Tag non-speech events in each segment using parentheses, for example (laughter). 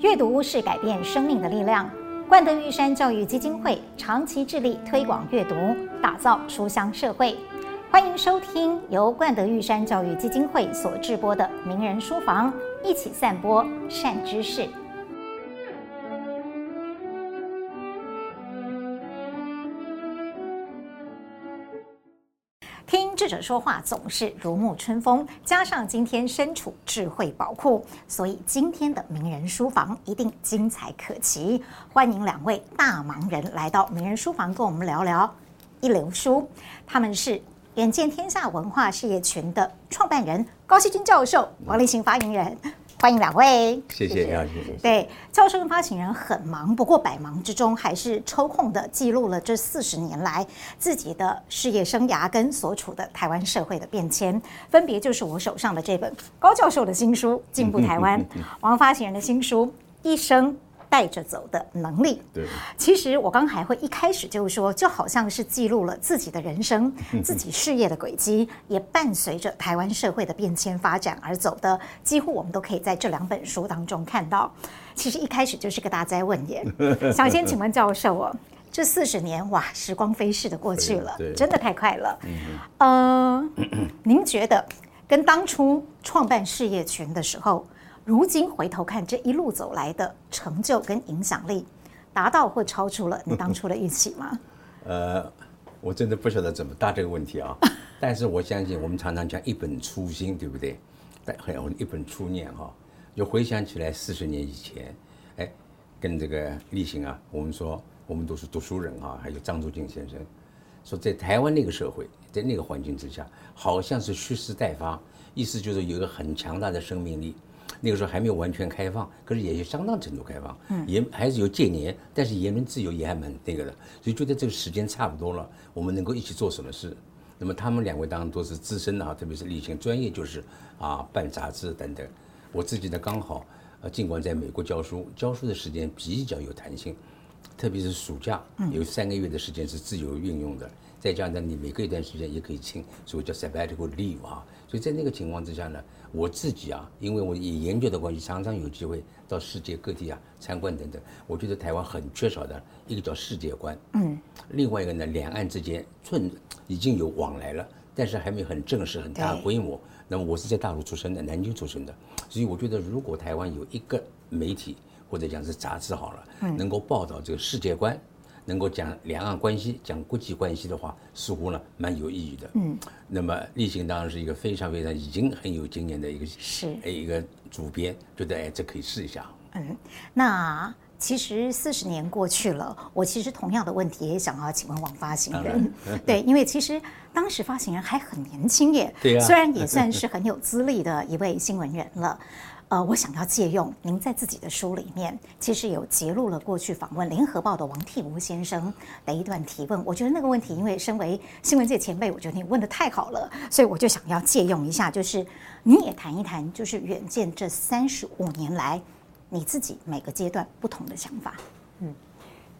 阅读是改变生命的力量。冠德玉山教育基金会长期致力推广阅读，打造书香社会。欢迎收听由冠德玉山教育基金会所制播的《名人书房》，一起散播善知识。者说话总是如沐春风，加上今天身处智慧宝库，所以今天的名人书房一定精彩可期。欢迎两位大忙人来到名人书房，跟我们聊聊一流书。他们是远见天下文化事业群的创办人高希君教授、王立行发言人。欢迎两位，谢谢谢谢。对，教授跟发行人很忙，不过百忙之中还是抽空的记录了这四十年来自己的事业生涯跟所处的台湾社会的变迁，分别就是我手上的这本高教授的新书《进步台湾》，(laughs) 王发行人的新书《一生》。带着走的能力。对，其实我刚还会一开始就是说，就好像是记录了自己的人生、自己事业的轨迹，也伴随着台湾社会的变迁发展而走的，几乎我们都可以在这两本书当中看到。其实一开始就是个大哉问耶，(laughs) 想先请问教授哦，这四十年哇，时光飞逝的过去了，真的太快了。嗯、呃，您觉得跟当初创办事业群的时候？如今回头看这一路走来的成就跟影响力，达到或超出了 (laughs) 你当初的预期吗？呃，我真的不晓得怎么答这个问题啊。(laughs) 但是我相信，我们常常讲一本初心，对不对？但很有一本初念哈。就回想起来，四十年以前，哎，跟这个立行啊，我们说我们都是读书人啊，还有张作霖先生说，在台湾那个社会，在那个环境之下，好像是蓄势待发，意思就是有一个很强大的生命力。那个时候还没有完全开放，可是也有相当程度开放，嗯，也还是有戒严，但是言论自由也还蛮那个的，所以觉得这个时间差不多了，我们能够一起做什么事？那么他们两位当然都是资深的啊，特别是立行专业就是啊办杂志等等，我自己呢刚好呃尽管在美国教书，教书的时间比较有弹性，特别是暑假有三个月的时间是自由运用的，嗯、再加上你每隔一段时间也可以请，所谓叫 sabbatical leave 啊，所以在那个情况之下呢。我自己啊，因为我以研究的关系，常常有机会到世界各地啊参观等等。我觉得台湾很缺少的一个叫世界观，嗯，另外一个呢，两岸之间寸已经有往来了，但是还没有很正式、很大规模。那么我是在大陆出生的，南京出生的，所以我觉得如果台湾有一个媒体或者讲是杂志好了，能够报道这个世界观。能够讲两岸关系、讲国际关系的话，似乎呢蛮有意义的。嗯，那么立行当然是一个非常非常已经很有经验的一个是一个主编，觉得哎这可以试一下。嗯，那其实四十年过去了，我其实同样的问题也想要请问王发行人。(laughs) 对，因为其实当时发行人还很年轻耶，对啊，虽然也算是很有资历的一位新闻人了。呃，我想要借用您在自己的书里面，其实有揭露了过去访问《联合报》的王剔吾先生的一段提问。我觉得那个问题，因为身为新闻界前辈，我觉得你问得太好了，所以我就想要借用一下，就是你也谈一谈，就是远见这三十五年来你自己每个阶段不同的想法。嗯，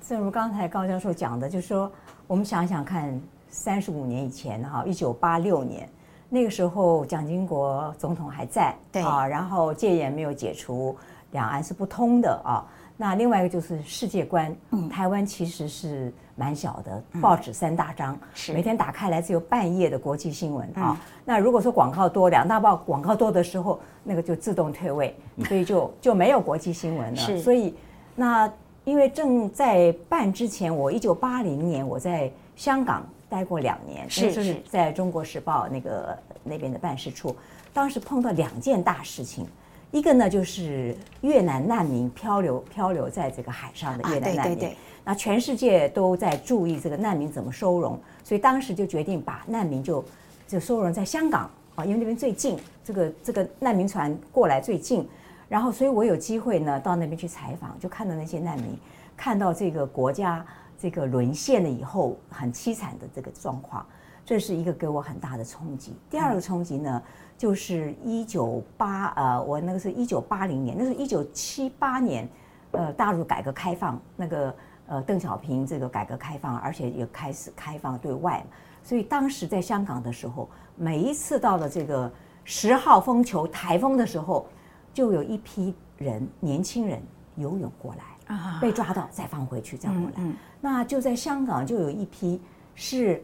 正如刚才高教授讲的，就是说我们想想看，三十五年以前哈，一九八六年。那个时候，蒋经国总统还在，对啊，然后戒严没有解除，两岸是不通的啊。那另外一个就是世界观，嗯，台湾其实是蛮小的，报纸三大张，是每天打开来只有半页的国际新闻啊。那如果说广告多，两大报广告多的时候，那个就自动退位，所以就就没有国际新闻了。是，所以那因为正在办之前，我一九八零年我在香港。待过两年，是是在中国时报那个那边的办事处，当时碰到两件大事情，一个呢就是越南难民漂流漂流在这个海上的越南难民，那全世界都在注意这个难民怎么收容，所以当时就决定把难民就就收容在香港啊，因为那边最近，这个这个难民船过来最近，然后所以我有机会呢到那边去采访，就看到那些难民，看到这个国家。这个沦陷了以后很凄惨的这个状况，这是一个给我很大的冲击。第二个冲击呢，就是一九八呃，我那个是一九八零年，那是一九七八年，呃，大陆改革开放，那个呃邓小平这个改革开放，而且也开始开放对外，所以当时在香港的时候，每一次到了这个十号风球台风的时候，就有一批人年轻人游泳过来，啊、被抓到再放回去，再过来。嗯嗯、那就在香港就有一批是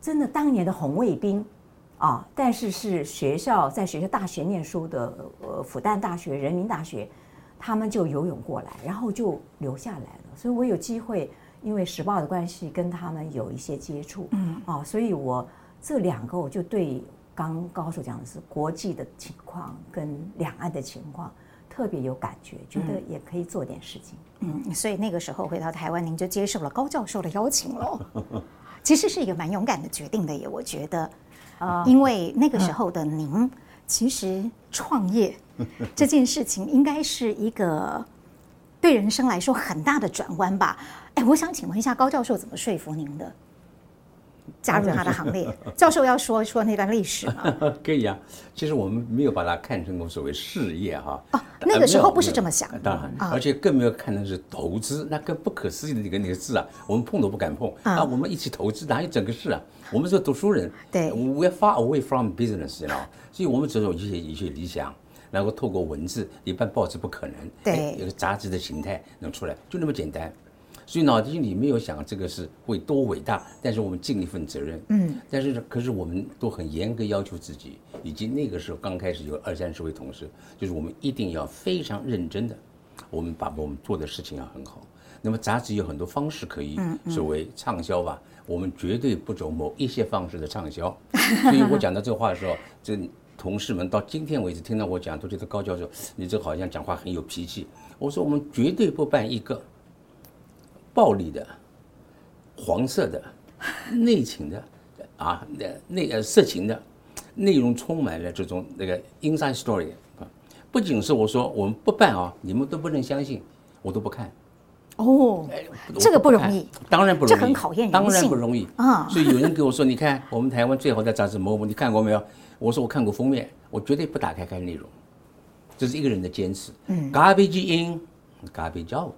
真的当年的红卫兵啊，但是是学校在学校大学念书的，呃，复旦大学、人民大学，他们就游泳过来，然后就留下来了。所以我有机会，因为时报的关系跟他们有一些接触，嗯啊，所以我这两个我就对刚高手讲的是国际的情况跟两岸的情况。特别有感觉，觉得也可以做点事情。嗯，所以那个时候回到台湾，您就接受了高教授的邀请了。(laughs) 其实是一个蛮勇敢的决定的耶，我觉得。(laughs) 啊，因为那个时候的您，其实创业 (laughs) 这件事情应该是一个对人生来说很大的转弯吧。哎，我想请问一下，高教授怎么说服您的？加入他的行列，(laughs) 教授要说说那段历史吗？(laughs) 可以啊，其实我们没有把它看成所谓事业哈。哦，那个时候不是这么想。当然，而且更没有看成是投资，那更不可思议的那个那个字啊，我们碰都不敢碰啊。我们一起投资，哪有整个事啊？我们是读书人，对，We are far away from business，你知道，所以我们只有一些一些理想，然后透过文字，一般报纸不可能，对，有个杂志的形态能出来，就那么简单。所以脑筋里没有想这个是会多伟大，但是我们尽一份责任。嗯，但是可是我们都很严格要求自己，以及那个时候刚开始有二三十位同事，就是我们一定要非常认真的，我们把我们做的事情要很好。那么杂志有很多方式可以所谓畅销吧，我们绝对不走某一些方式的畅销。所以我讲到这话的时候，(laughs) 这同事们到今天为止听到我讲，都觉得高教授你这好像讲话很有脾气。我说我们绝对不办一个。暴力的、黄色的、(laughs) 内情的，啊，那那个色情的，内容充满了这种那个 inside story 啊，不仅是我说我们不办啊，你们都不能相信，我都不看。哦，这个不容易，当然不容易，这很考验人性，当然不容易啊。所以有人给我说，你看我们台湾最好的杂志某某，你看过没有？我说我看过封面，我绝对不打开看内容，这是一个人的坚持。嗯，garbage in，garbage out。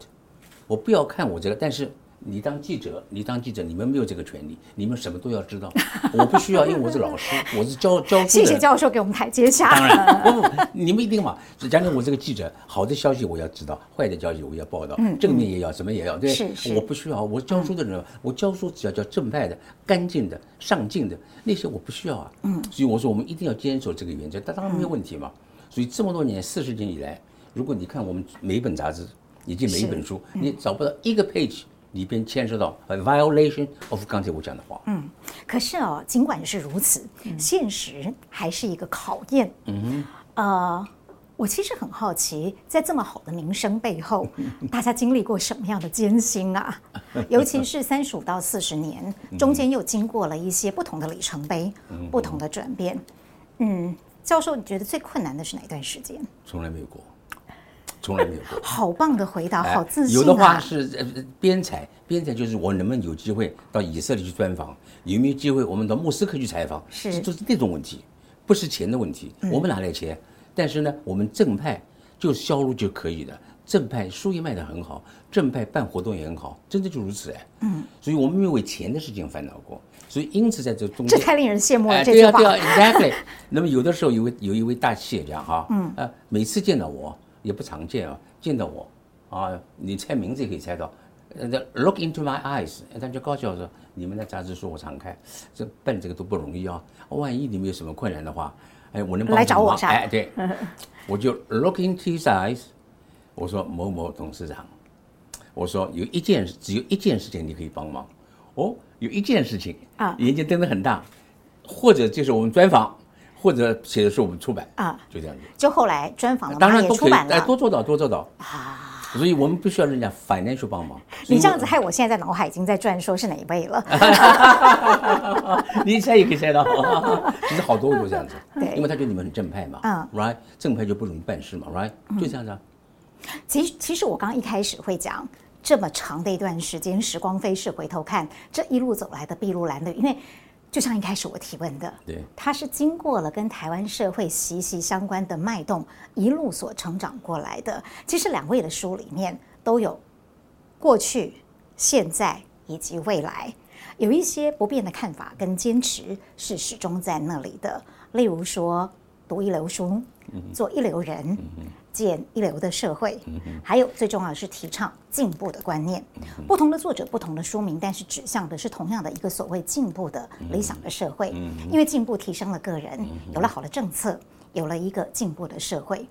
我不要看我这个，但是你当记者，你当记者，你们没有这个权利，你们什么都要知道。我不需要，因为我是老师，(laughs) 我是教教书的。谢谢教授给我们台阶下。当然，不不，你们一定嘛。假如我这个记者，好的消息我要知道，坏的消息我要报道，正面也要，什么也要，对。是是。我不需要，我教书的人，我教书只要叫正派的、干净的、上进的那些，我不需要啊。嗯。所以我说，我们一定要坚守这个原则，但当然没有问题嘛。所以这么多年，四十年以来，如果你看我们每一本杂志。以及每一本书，嗯、你找不到一个 page 里边牵涉到 a violation of 刚才我讲的话。嗯，可是哦，尽管是如此，嗯、现实还是一个考验。嗯哼，呃，我其实很好奇，在这么好的名声背后，(laughs) 大家经历过什么样的艰辛啊？(laughs) 尤其是三十五到四十年，中间又经过了一些不同的里程碑，嗯、不同的转变。嗯，教授，你觉得最困难的是哪段时间？从来没有过。从来没有过，好棒的回答，好自信啊！有的话是呃编采，编采就是我能不能有机会到以色列去专访，有没有机会我们到莫斯科去采访，是就是那种问题，不是钱的问题，我们哪来钱？但是呢，我们正派就是销路就可以的，正派书也卖得很好，正派办活动也很好，真的就如此哎。嗯，所以我们没有为钱的事情烦恼过，所以因此在这中间，这太令人羡慕了。这句话，对啊，对啊，exactly。那么有的时候有位有一位大企业家哈，(laughs) 嗯呃，每次见到我。也不常见啊，见到我，啊，你猜名字也可以猜到，呃，look into my eyes，他就告诉我说，你们的杂志书我常看，这办这个都不容易啊，万一你们有什么困难的话，哎，我能帮来找我哎，对，(laughs) 我就 look into his eyes，我说某某董事长，我说有一件只有一件事情你可以帮忙，哦，有一件事情啊，眼睛瞪得很大，或者就是我们专访。或者写的是我们出版啊，就这样子。就后来专访了，当然都可以，哎，多做到，多做到啊。所以我们不需要人家 financial 帮忙。(laughs) 你这样子害我现在在脑海已经在转，说是哪一位了。(laughs) 你猜也可以猜到，其实好多都这样子。(laughs) 对，因为他觉得你们很正派嘛，嗯，right，正派就不容易办事嘛，right，就这样子。其实，其实我刚刚一开始会讲这么长的一段时间，时光飞逝，回头看这一路走来的筚路蓝缕，因为。就像一开始我提问的，对，他是经过了跟台湾社会息息相关的脉动，一路所成长过来的。其实两位的书里面都有过去、现在以及未来，有一些不变的看法跟坚持是始终在那里的。例如说，读一流书，做一流人，建一流的社会，还有最重要的是提倡进步的观念。不同的作者，不同的书名，但是指向的是同样的一个所谓进步的理想的社会。因为进步提升了个人，有了好的政策，有了一个进步的社会。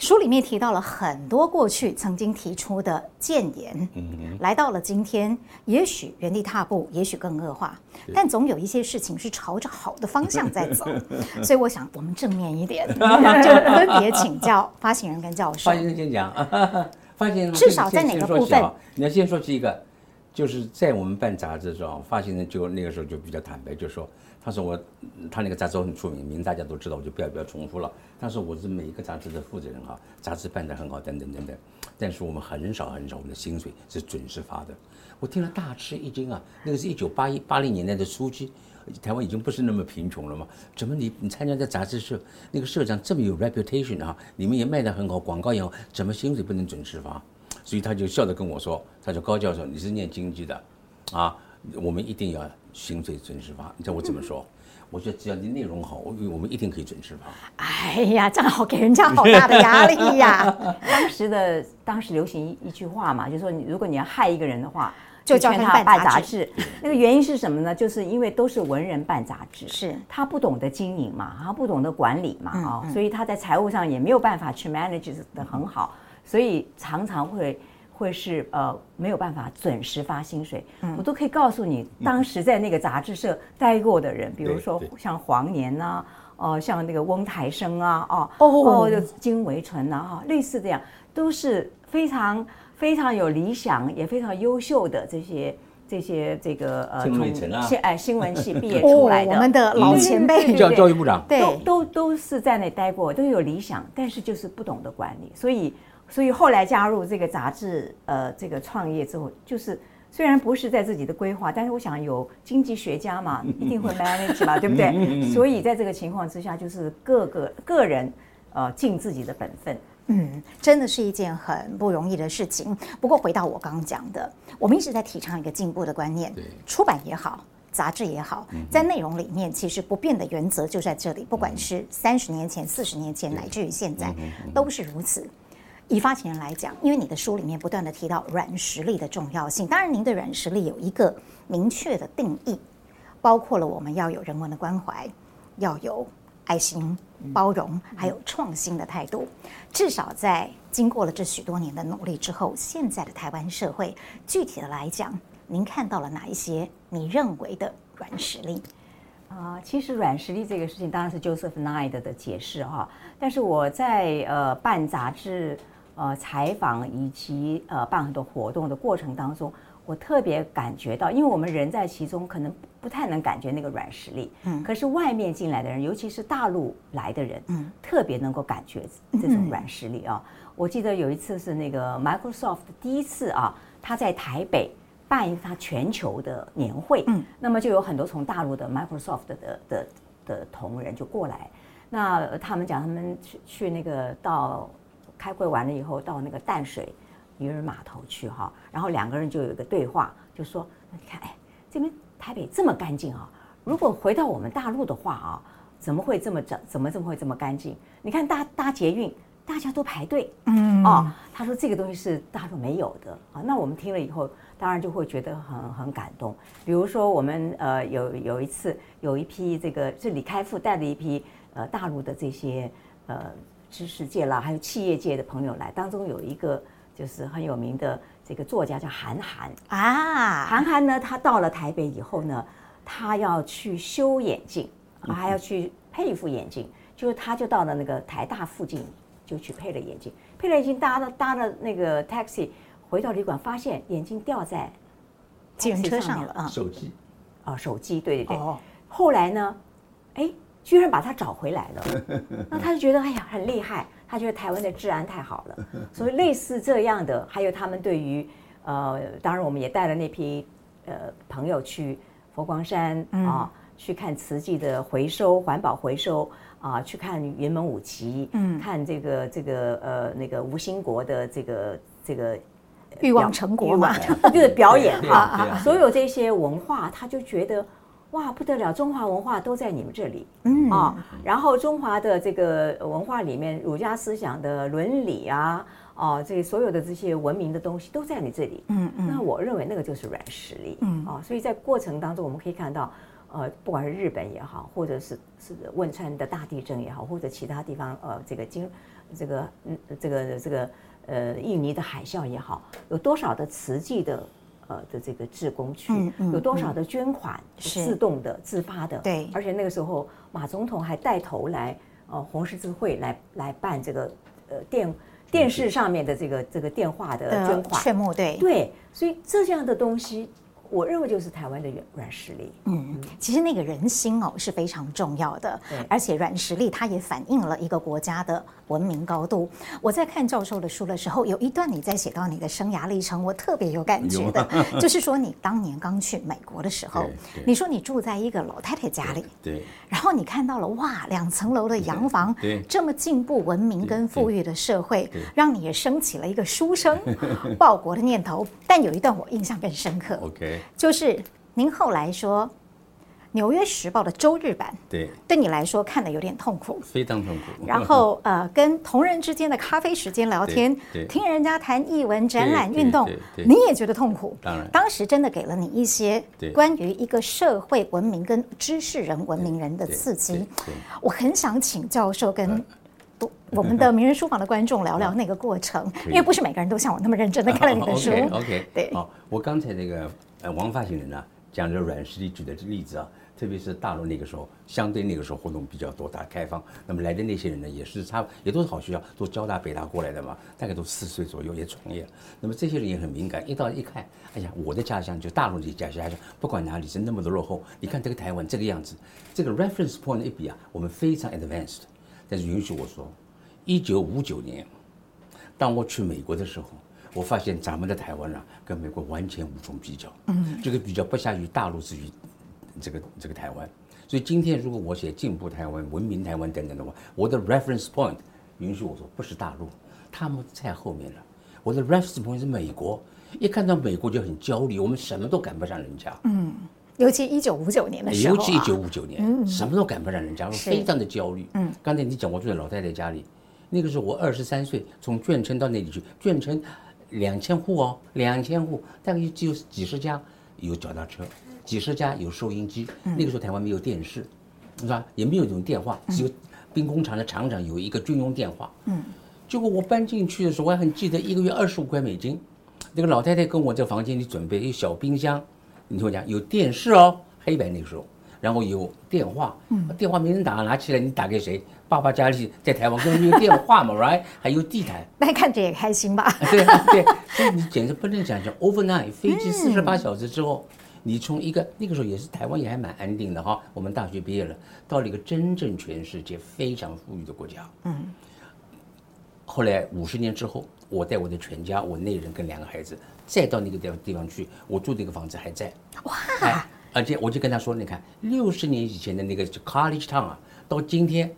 书里面提到了很多过去曾经提出的谏言，来到了今天，也许原地踏步，也许更恶化，但总有一些事情是朝着好的方向在走。(laughs) 所以我想，我们正面一点，就分别请教发行人跟教授。发行人先讲，(laughs) 发行人至少在哪个部分？你要先说第一个，就是在我们办杂志的时候，发行人就那个时候就比较坦白，就说。他说我，他那个杂志很出名，名大家都知道，我就不要不要重复了。他说我是每一个杂志的负责人哈，杂志办得很好，等等等等。但是我们很少很少，我们的薪水是准时发的。我听了大吃一惊啊！那个是一九八一八零年代的初期，台湾已经不是那么贫穷了吗？怎么你你参加这杂志社，那个社长这么有 reputation 啊，你们也卖得很好，广告也好，怎么薪水不能准时发？所以他就笑着跟我说：“他说高教授，你是念经济的，啊，我们一定要。”薪水准时发，你知道我怎么说？我觉得只要你内容好，我我们一定可以准时发。哎呀，正好给人家好大的压力呀！(laughs) 当时的当时流行一一句话嘛，就是说你如果你要害一个人的话，就劝他办杂志。那个原因是什么呢？就是因为都是文人办杂志，是他不懂得经营嘛，他不懂得管理嘛，啊、嗯，所以他在财务上也没有办法去 manage 得很好，所以常常会。会是呃没有办法准时发薪水，嗯、我都可以告诉你，当时在那个杂志社待过的人，嗯、比如说像黄年呐、啊，哦、呃，像那个翁台生啊，哦哦，就金维纯呐，哈，类似这样，都是非常非常有理想，也非常优秀的这些这些这个呃，新哎新闻系毕业 (laughs) 出来的、哦，我们的老前辈，教教育部长，对，都都都是在那待过，都有理想，但是就是不懂得管理，所以。所以后来加入这个杂志，呃，这个创业之后，就是虽然不是在自己的规划，但是我想有经济学家嘛，(laughs) 一定会 manage 嘛，对不对？所以在这个情况之下，就是各个个人呃尽自己的本分。嗯，真的是一件很不容易的事情。不过回到我刚刚讲的，我们一直在提倡一个进步的观念，出版也好，杂志也好，在内容里面其实不变的原则就在这里，不管是三十年前、四十年前，乃至于现在，都是如此。以发行人来讲，因为你的书里面不断地提到软实力的重要性，当然您对软实力有一个明确的定义，包括了我们要有人文的关怀，要有爱心、包容，还有创新的态度。至少在经过了这许多年的努力之后，现在的台湾社会，具体的来讲，您看到了哪一些你认为的软实力？啊、其实软实力这个事情当然是 Joseph Nye 的解释哈，但是我在呃办杂志。呃，采访以及呃办很多活动的过程当中，我特别感觉到，因为我们人在其中，可能不太能感觉那个软实力。嗯。可是外面进来的人，尤其是大陆来的人，嗯，特别能够感觉这种软实力啊。我记得有一次是那个 Microsoft 第一次啊，他在台北办一个他全球的年会，嗯，那么就有很多从大陆的 Microsoft 的的的，的同仁就过来，那他们讲他们去去那个到。开会完了以后，到那个淡水渔人码头去哈，然后两个人就有一个对话，就说：“你看，哎，这边台北这么干净啊，如果回到我们大陆的话啊，怎么会这么整？怎么怎么会这么干净？你看搭搭捷运，大家都排队，嗯，哦，他说这个东西是大陆没有的啊。那我们听了以后，当然就会觉得很很感动。比如说我们呃有有一次有一批这个是李开复带的一批呃大陆的这些呃。”知识界啦，还有企业界的朋友来，当中有一个就是很有名的这个作家叫韩寒啊。韩寒呢，他到了台北以后呢，他要去修眼镜，还要去配一副眼镜，就是他就到了那个台大附近，就去配了眼镜，配了眼镜，搭了搭了那个 taxi 回到旅馆，发现眼镜掉在计程车上了啊，手机啊，手机，对对对。哦。后来呢，哎。居然把他找回来了，(laughs) 那他就觉得哎呀很厉害，他觉得台湾的治安太好了。所以类似这样的，还有他们对于呃，当然我们也带了那批呃朋友去佛光山啊，去看瓷器的回收环保回收啊，去看云门舞集，嗯，看这个这个呃那个吴兴国的这个这个欲望成果嘛，就是表演 (laughs) 哈，所有这些文化，他就觉得。哇，不得了，中华文化都在你们这里，嗯。啊，然后中华的这个文化里面，儒家思想的伦理啊，哦，这所有的这些文明的东西都在你这里，嗯嗯，那我认为那个就是软实力，嗯。啊，所以在过程当中我们可以看到，呃，不管是日本也好，或者是是汶川的大地震也好，或者其他地方呃这个经这个嗯这个这个呃印尼的海啸也好，有多少的瓷器的。呃的这个志工去，嗯嗯、有多少的捐款是自动的、自发的？对，而且那个时候马总统还带头来，呃，红十字会来来办这个呃电电视上面的这个这个电话的捐款，劝募对对，所以这样的东西。我认为就是台湾的软软实力。嗯，其实那个人心哦是非常重要的，对而且软实力它也反映了一个国家的文明高度。我在看教授的书的时候，有一段你在写到你的生涯历程，我特别有感觉的，就是说你当年刚去美国的时候，你说你住在一个老太太家里，对，对然后你看到了哇两层楼的洋房，对，这么进步、文明跟富裕的社会，让你也升起了一个书生 (laughs) 报国的念头。但有一段我印象更深刻。OK。就是您后来说，《纽约时报》的周日版，对，对你来说看的有点痛苦，非常痛苦。然后 (laughs) 呃，跟同仁之间的咖啡时间聊天，听人家谈译文展览运动，你也觉得痛苦。当然，当时真的给了你一些关于一个社会文明跟知识人文明人的刺激。我很想请教授跟我们的名人书房的观众聊聊 (laughs) 那个过程，因为不是每个人都像我那么认真的看了你的 (laughs) 书。OK，对。好，我刚才那个。呃，王发行人呢、讲的软实力举的例子啊，特别是大陆那个时候，相对那个时候活动比较多，大开放。那么来的那些人呢，也是差也都是好学校，都交大、北大过来的嘛，大概都四十岁左右也创业了。那么这些人也很敏感，一到一看，哎呀，我的家乡就大陆的家乡，不管哪里是那么的落后。你看这个台湾这个样子，这个 reference point 一比啊，我们非常 advanced。但是允许我说，一九五九年，当我去美国的时候。我发现咱们的台湾啊，跟美国完全无从比较。嗯，这个比较不下于大陆之于这个这个台湾。所以今天如果我写进步台湾、文明台湾等等的话，我的 reference point 允许我说不是大陆，他们在后面了。我的 reference point 是美国，一看到美国就很焦虑，我们什么都赶不上人家。嗯，尤其一九五九年的时候，尤其一九五九年，嗯，什么都赶不上人家，非常的焦虑。嗯，刚才你讲我住在老太太家里，那个时候我二十三岁，从眷村到那里去，眷村。两千户哦，两千户，大概只有几十家有脚踏车，几十家有收音机。嗯、那个时候台湾没有电视，是吧？也没有这种电话，只有兵工厂的厂长有一个军用电话。嗯，结果我搬进去的时候，我还很记得一个月二十五块美金。那个老太太跟我在房间里准备一个小冰箱，你听我讲，有电视哦，黑白那个时候，然后有电话，嗯，电话没人打，拿起来你打给谁？爸爸家里在台湾根本没有电话嘛，(laughs) right？还有地毯，那看着也开心吧？(laughs) 对对，所以你简直不能想象，overnight 飞机四十八小时之后，你从一个那个时候也是台湾也还蛮安定的哈，我们大学毕业了，到了一个真正全世界非常富裕的国家。嗯。后来五十年之后，我带我的全家，我内人跟两个孩子，再到那个地方地方去，我住那个房子还在。哇！而且我就跟他说，你看六十年以前的那个 College Town 啊，到今天。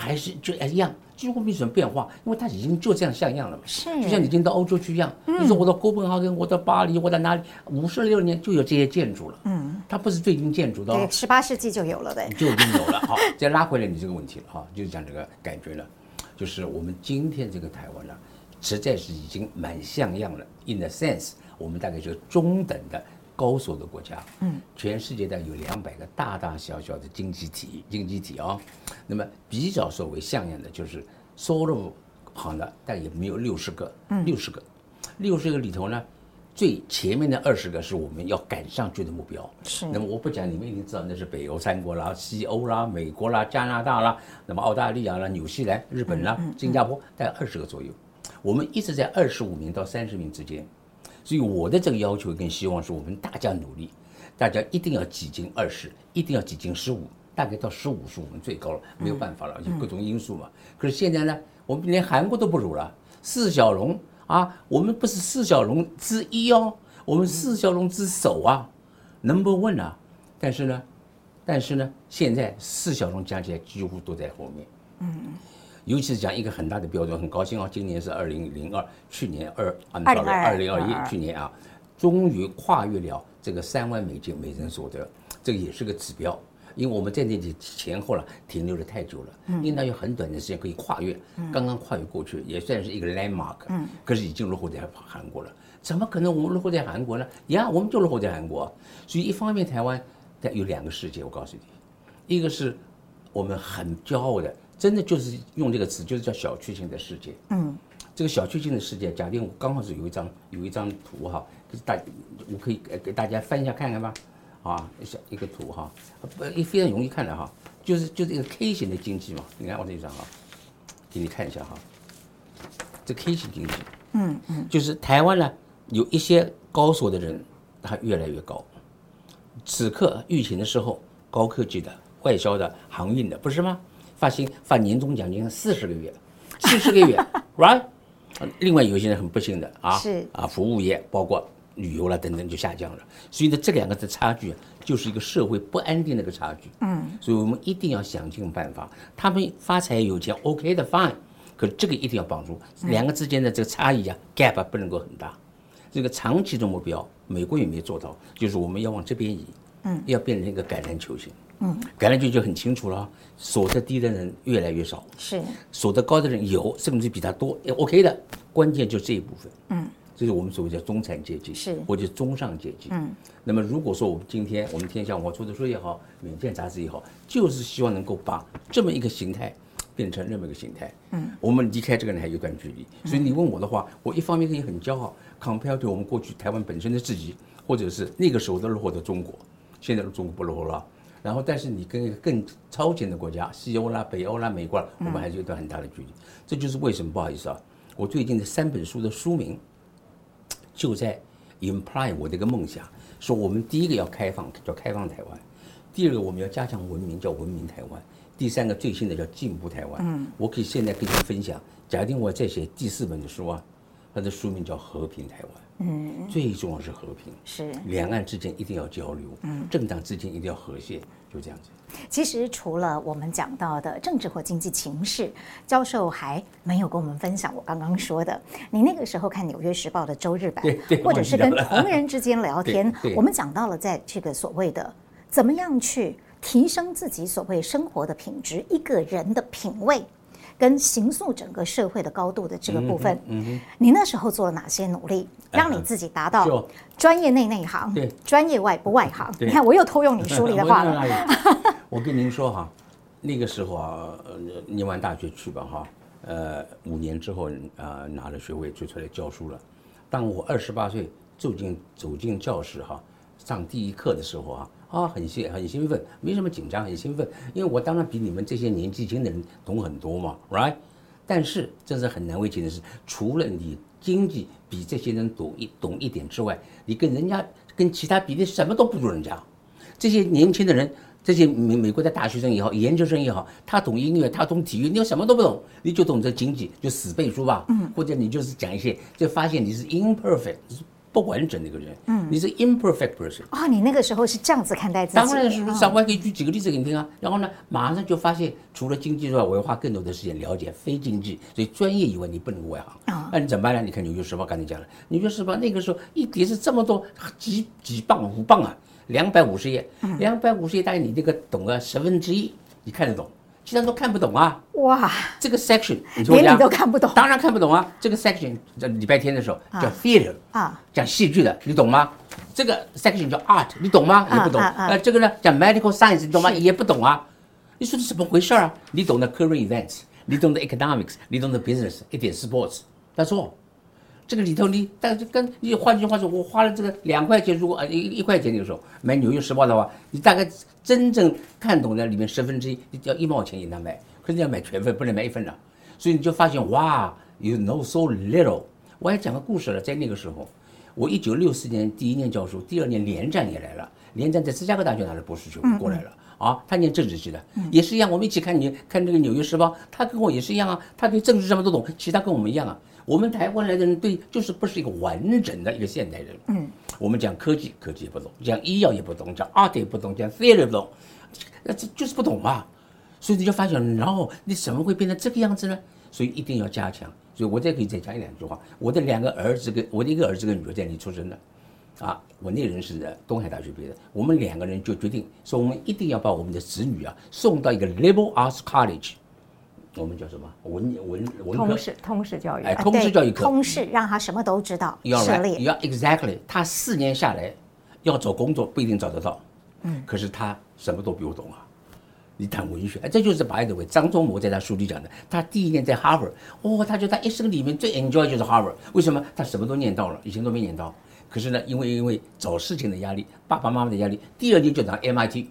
还是就一样，几乎没什么变化，因为它已经就这样像样了嘛。是，就像你已经到欧洲去一样。嗯、你说我到哥本哈根，我到巴黎，我到哪里？五十六年就有这些建筑了。嗯，它不是最近建筑的。对，十八世纪就有了呗。(laughs) 就已经有了。好，再拉回来你这个问题了哈，就是讲这个感觉了，就是我们今天这个台湾呢，实在是已经蛮像样了。In the sense，我们大概就中等的。高所得国家，嗯，全世界的有两百个大大小小的经济体，经济体啊、哦，那么比较所谓像样的就是收入好的，但也没有六十个，嗯，六十个，六十个里头呢，最前面的二十个是我们要赶上去的目标，是。那么我不讲，你们已经知道那是北欧三国啦、西欧啦、美国啦、加拿大啦，那么澳大利亚啦、纽西兰、日本啦、新加坡，大概二十个左右，我们一直在二十五名到三十名之间。所以我的这个要求跟希望是我们大家努力，大家一定要挤进二十，一定要挤进十五，大概到十五是我们最高了，没有办法了，有各种因素嘛。可是现在呢，我们连韩国都不如了，四小龙啊，我们不是四小龙之一哦，我们四小龙之首啊，number one 啊。但是呢，但是呢，现在四小龙加起来几乎都在后面。嗯。尤其是讲一个很大的标准，很高兴啊！今年是二零零二，去年二按照二零二一，去年啊，终于跨越了这个三万美金每人所得。这个也是个指标。因为我们在那里前后了停留了太久了，应当有很短的时间可以跨越，刚刚跨越过去也算是一个 landmark，可是已经落后在韩国了，怎么可能我们落后在韩国呢？呀，我们就落后在韩国，所以一方面台湾有两个世界，我告诉你，一个是我们很骄傲的，真的就是用这个词，就是叫小确幸的世界，嗯，这个小确幸的世界，假定我刚好是有一张有一张图哈，就是大我可以给大家翻一下看看吧。啊，小一个图哈，不也非常容易看的哈，就是就是一个 K 型的经济嘛。你看我这张哈，给你看一下哈，这 K 型经济，嗯嗯，就是台湾呢有一些高所的人，他越来越高。此刻疫情的时候，高科技的、外销的、航运的，不是吗？发薪发年终奖金四十个月，(laughs) 四十个月，(laughs) right？另外有些人很不幸的啊，是啊，服务业包括。旅游了等等就下降了，所以呢，这两个的差距就是一个社会不安定的一个差距。嗯，所以我们一定要想尽办法。他们发财有钱，OK 的 fine，可这个一定要帮助两个之间的这个差异啊，gap 不能够很大。这个长期的目标，美国也没做到，就是我们要往这边移，嗯，要变成一个橄榄球型。嗯，橄榄球就很清楚了，所得低的人越来越少，是所得高的人有，甚至比他多，也 OK 的。关键就这一部分。嗯。这是我们所谓叫中产阶级，是或者中上阶级。嗯，那么如果说我们今天我们天下我出的书也好，缅鉴杂志也好，就是希望能够把这么一个形态变成那么一个形态。嗯，我们离开这个人还有一段距离。所以你问我的话，我一方面可以很骄傲，compare 对我们过去台湾本身的自己，或者是那个时候的落后的中国，现在的中国不落后了。然后，但是你跟一个更超前的国家，西欧啦、北欧啦、美国啦，我们还是有一段很大的距离。这就是为什么不好意思啊，我最近的三本书的书名。就在 imply 我这个梦想，说我们第一个要开放，叫开放台湾；第二个我们要加强文明，叫文明台湾；第三个最新的叫进步台湾。嗯，我可以现在跟你们分享，假定我在写第四本的书啊，它的书名叫和平台湾。嗯，最重要是和平，是两岸之间一定要交流，嗯，政党之间一定要和谐，就这样子。其实除了我们讲到的政治或经济情势，教授还没有跟我们分享我刚刚说的。你那个时候看《纽约时报》的周日版，或者是跟同仁之间聊天，(laughs) 我们讲到了在这个所谓的怎么样去提升自己所谓生活的品质，一个人的品味。跟形塑整个社会的高度的这个部分，嗯嗯，你那时候做了哪些努力，让你自己达到专业内内行，对，专业外不外行？你看，我又偷用你书里的话了。我 (laughs) 跟您说哈，那个时候啊，念完大学去吧哈，呃，五年之后啊，拿了学位就出来教书了。当我二十八岁走进走进教室哈，上第一课的时候啊。啊，很兴很兴奋，没什么紧张，很兴奋，因为我当然比你们这些年纪轻的人懂很多嘛，right？但是这是很难为情的事，除了你经济比这些人懂一懂一点之外，你跟人家跟其他比的什么都不如人家。这些年轻的人，这些美美国的大学生也好，研究生也好，他懂音乐，他懂体育，你又什么都不懂，你就懂这经济，就死背书吧，嗯，或者你就是讲一些，就发现你是 imperfect。不完整的一个人，嗯，你是 imperfect person 啊、哦，你那个时候是这样子看待自己？当然是，上回可以举几个例子给你听啊。然后呢，马上就发现，除了经济之外，我要花更多的时间了解非经济，所以专业以外你不能外行啊。那你怎么办呢？你看《纽约时报》刚才讲了，《纽约时报》那个时候一叠是这么多几几磅五磅啊，两百五十页，两百五十页大概你这个懂个十分之一，你看得懂。其他都看不懂啊！哇，这个 section 你说连你都看不懂，当然看不懂啊！这个 section 在礼拜天的时候叫 theater 啊，讲戏剧的，你懂吗？这个 section 叫 art，你懂吗？也不懂。呃，这个呢讲 medical science，你懂吗？也不懂啊！你说这怎么回事啊？你懂得 current events，你懂得 economics，你懂得 business，一点 sports，他说。这个里头你，但是跟你换句话说，我花了这个两块钱，如果呃一一块钱那个时候买《纽约时报》的话，你大概真正看懂的里面十分之一，要一毛钱也能买，可是你要买全份，不能买一份的，所以你就发现哇，you know so little。我还讲个故事了，在那个时候，我一九六四年第一年教书，第二年连战也来了，连战在芝加哥大学拿了博士学位过来了啊，他念政治系的，也是一样，我们一起看你看这个《纽约时报》，他跟我也是一样啊，他对政治什么都懂，其他跟我们一样啊。我们台湾来的人对，就是不是一个完整的一个现代人。嗯，我们讲科技，科技也不懂；讲医药也不懂；讲 art 也不懂；讲 theory 也不懂，那这就是不懂嘛。所以你就发现，然后你怎么会变成这个样子呢？所以一定要加强。所以我再可以再讲一两句话。我的两个儿子跟我的一个儿子跟女儿在那里出生的，啊，我那人是东海大学毕业的，我们两个人就决定说，我们一定要把我们的子女啊送到一个 liberal arts college。我们叫什么文文文科？通识通识教育，哎，通识教育课，通识让他什么都知道。要要 exactly，他四年下来要找工作不一定找得到，嗯，可是他什么都比我懂啊。你谈文学，哎，这就是白德伟张忠谋在他书里讲的。他第一年在哈佛，哦，他觉得他一生里面最 enjoy 就是哈佛，为什么？他什么都念到了，以前都没念到。可是呢，因为因为找事情的压力，爸爸妈妈的压力，第二天就到 MIT，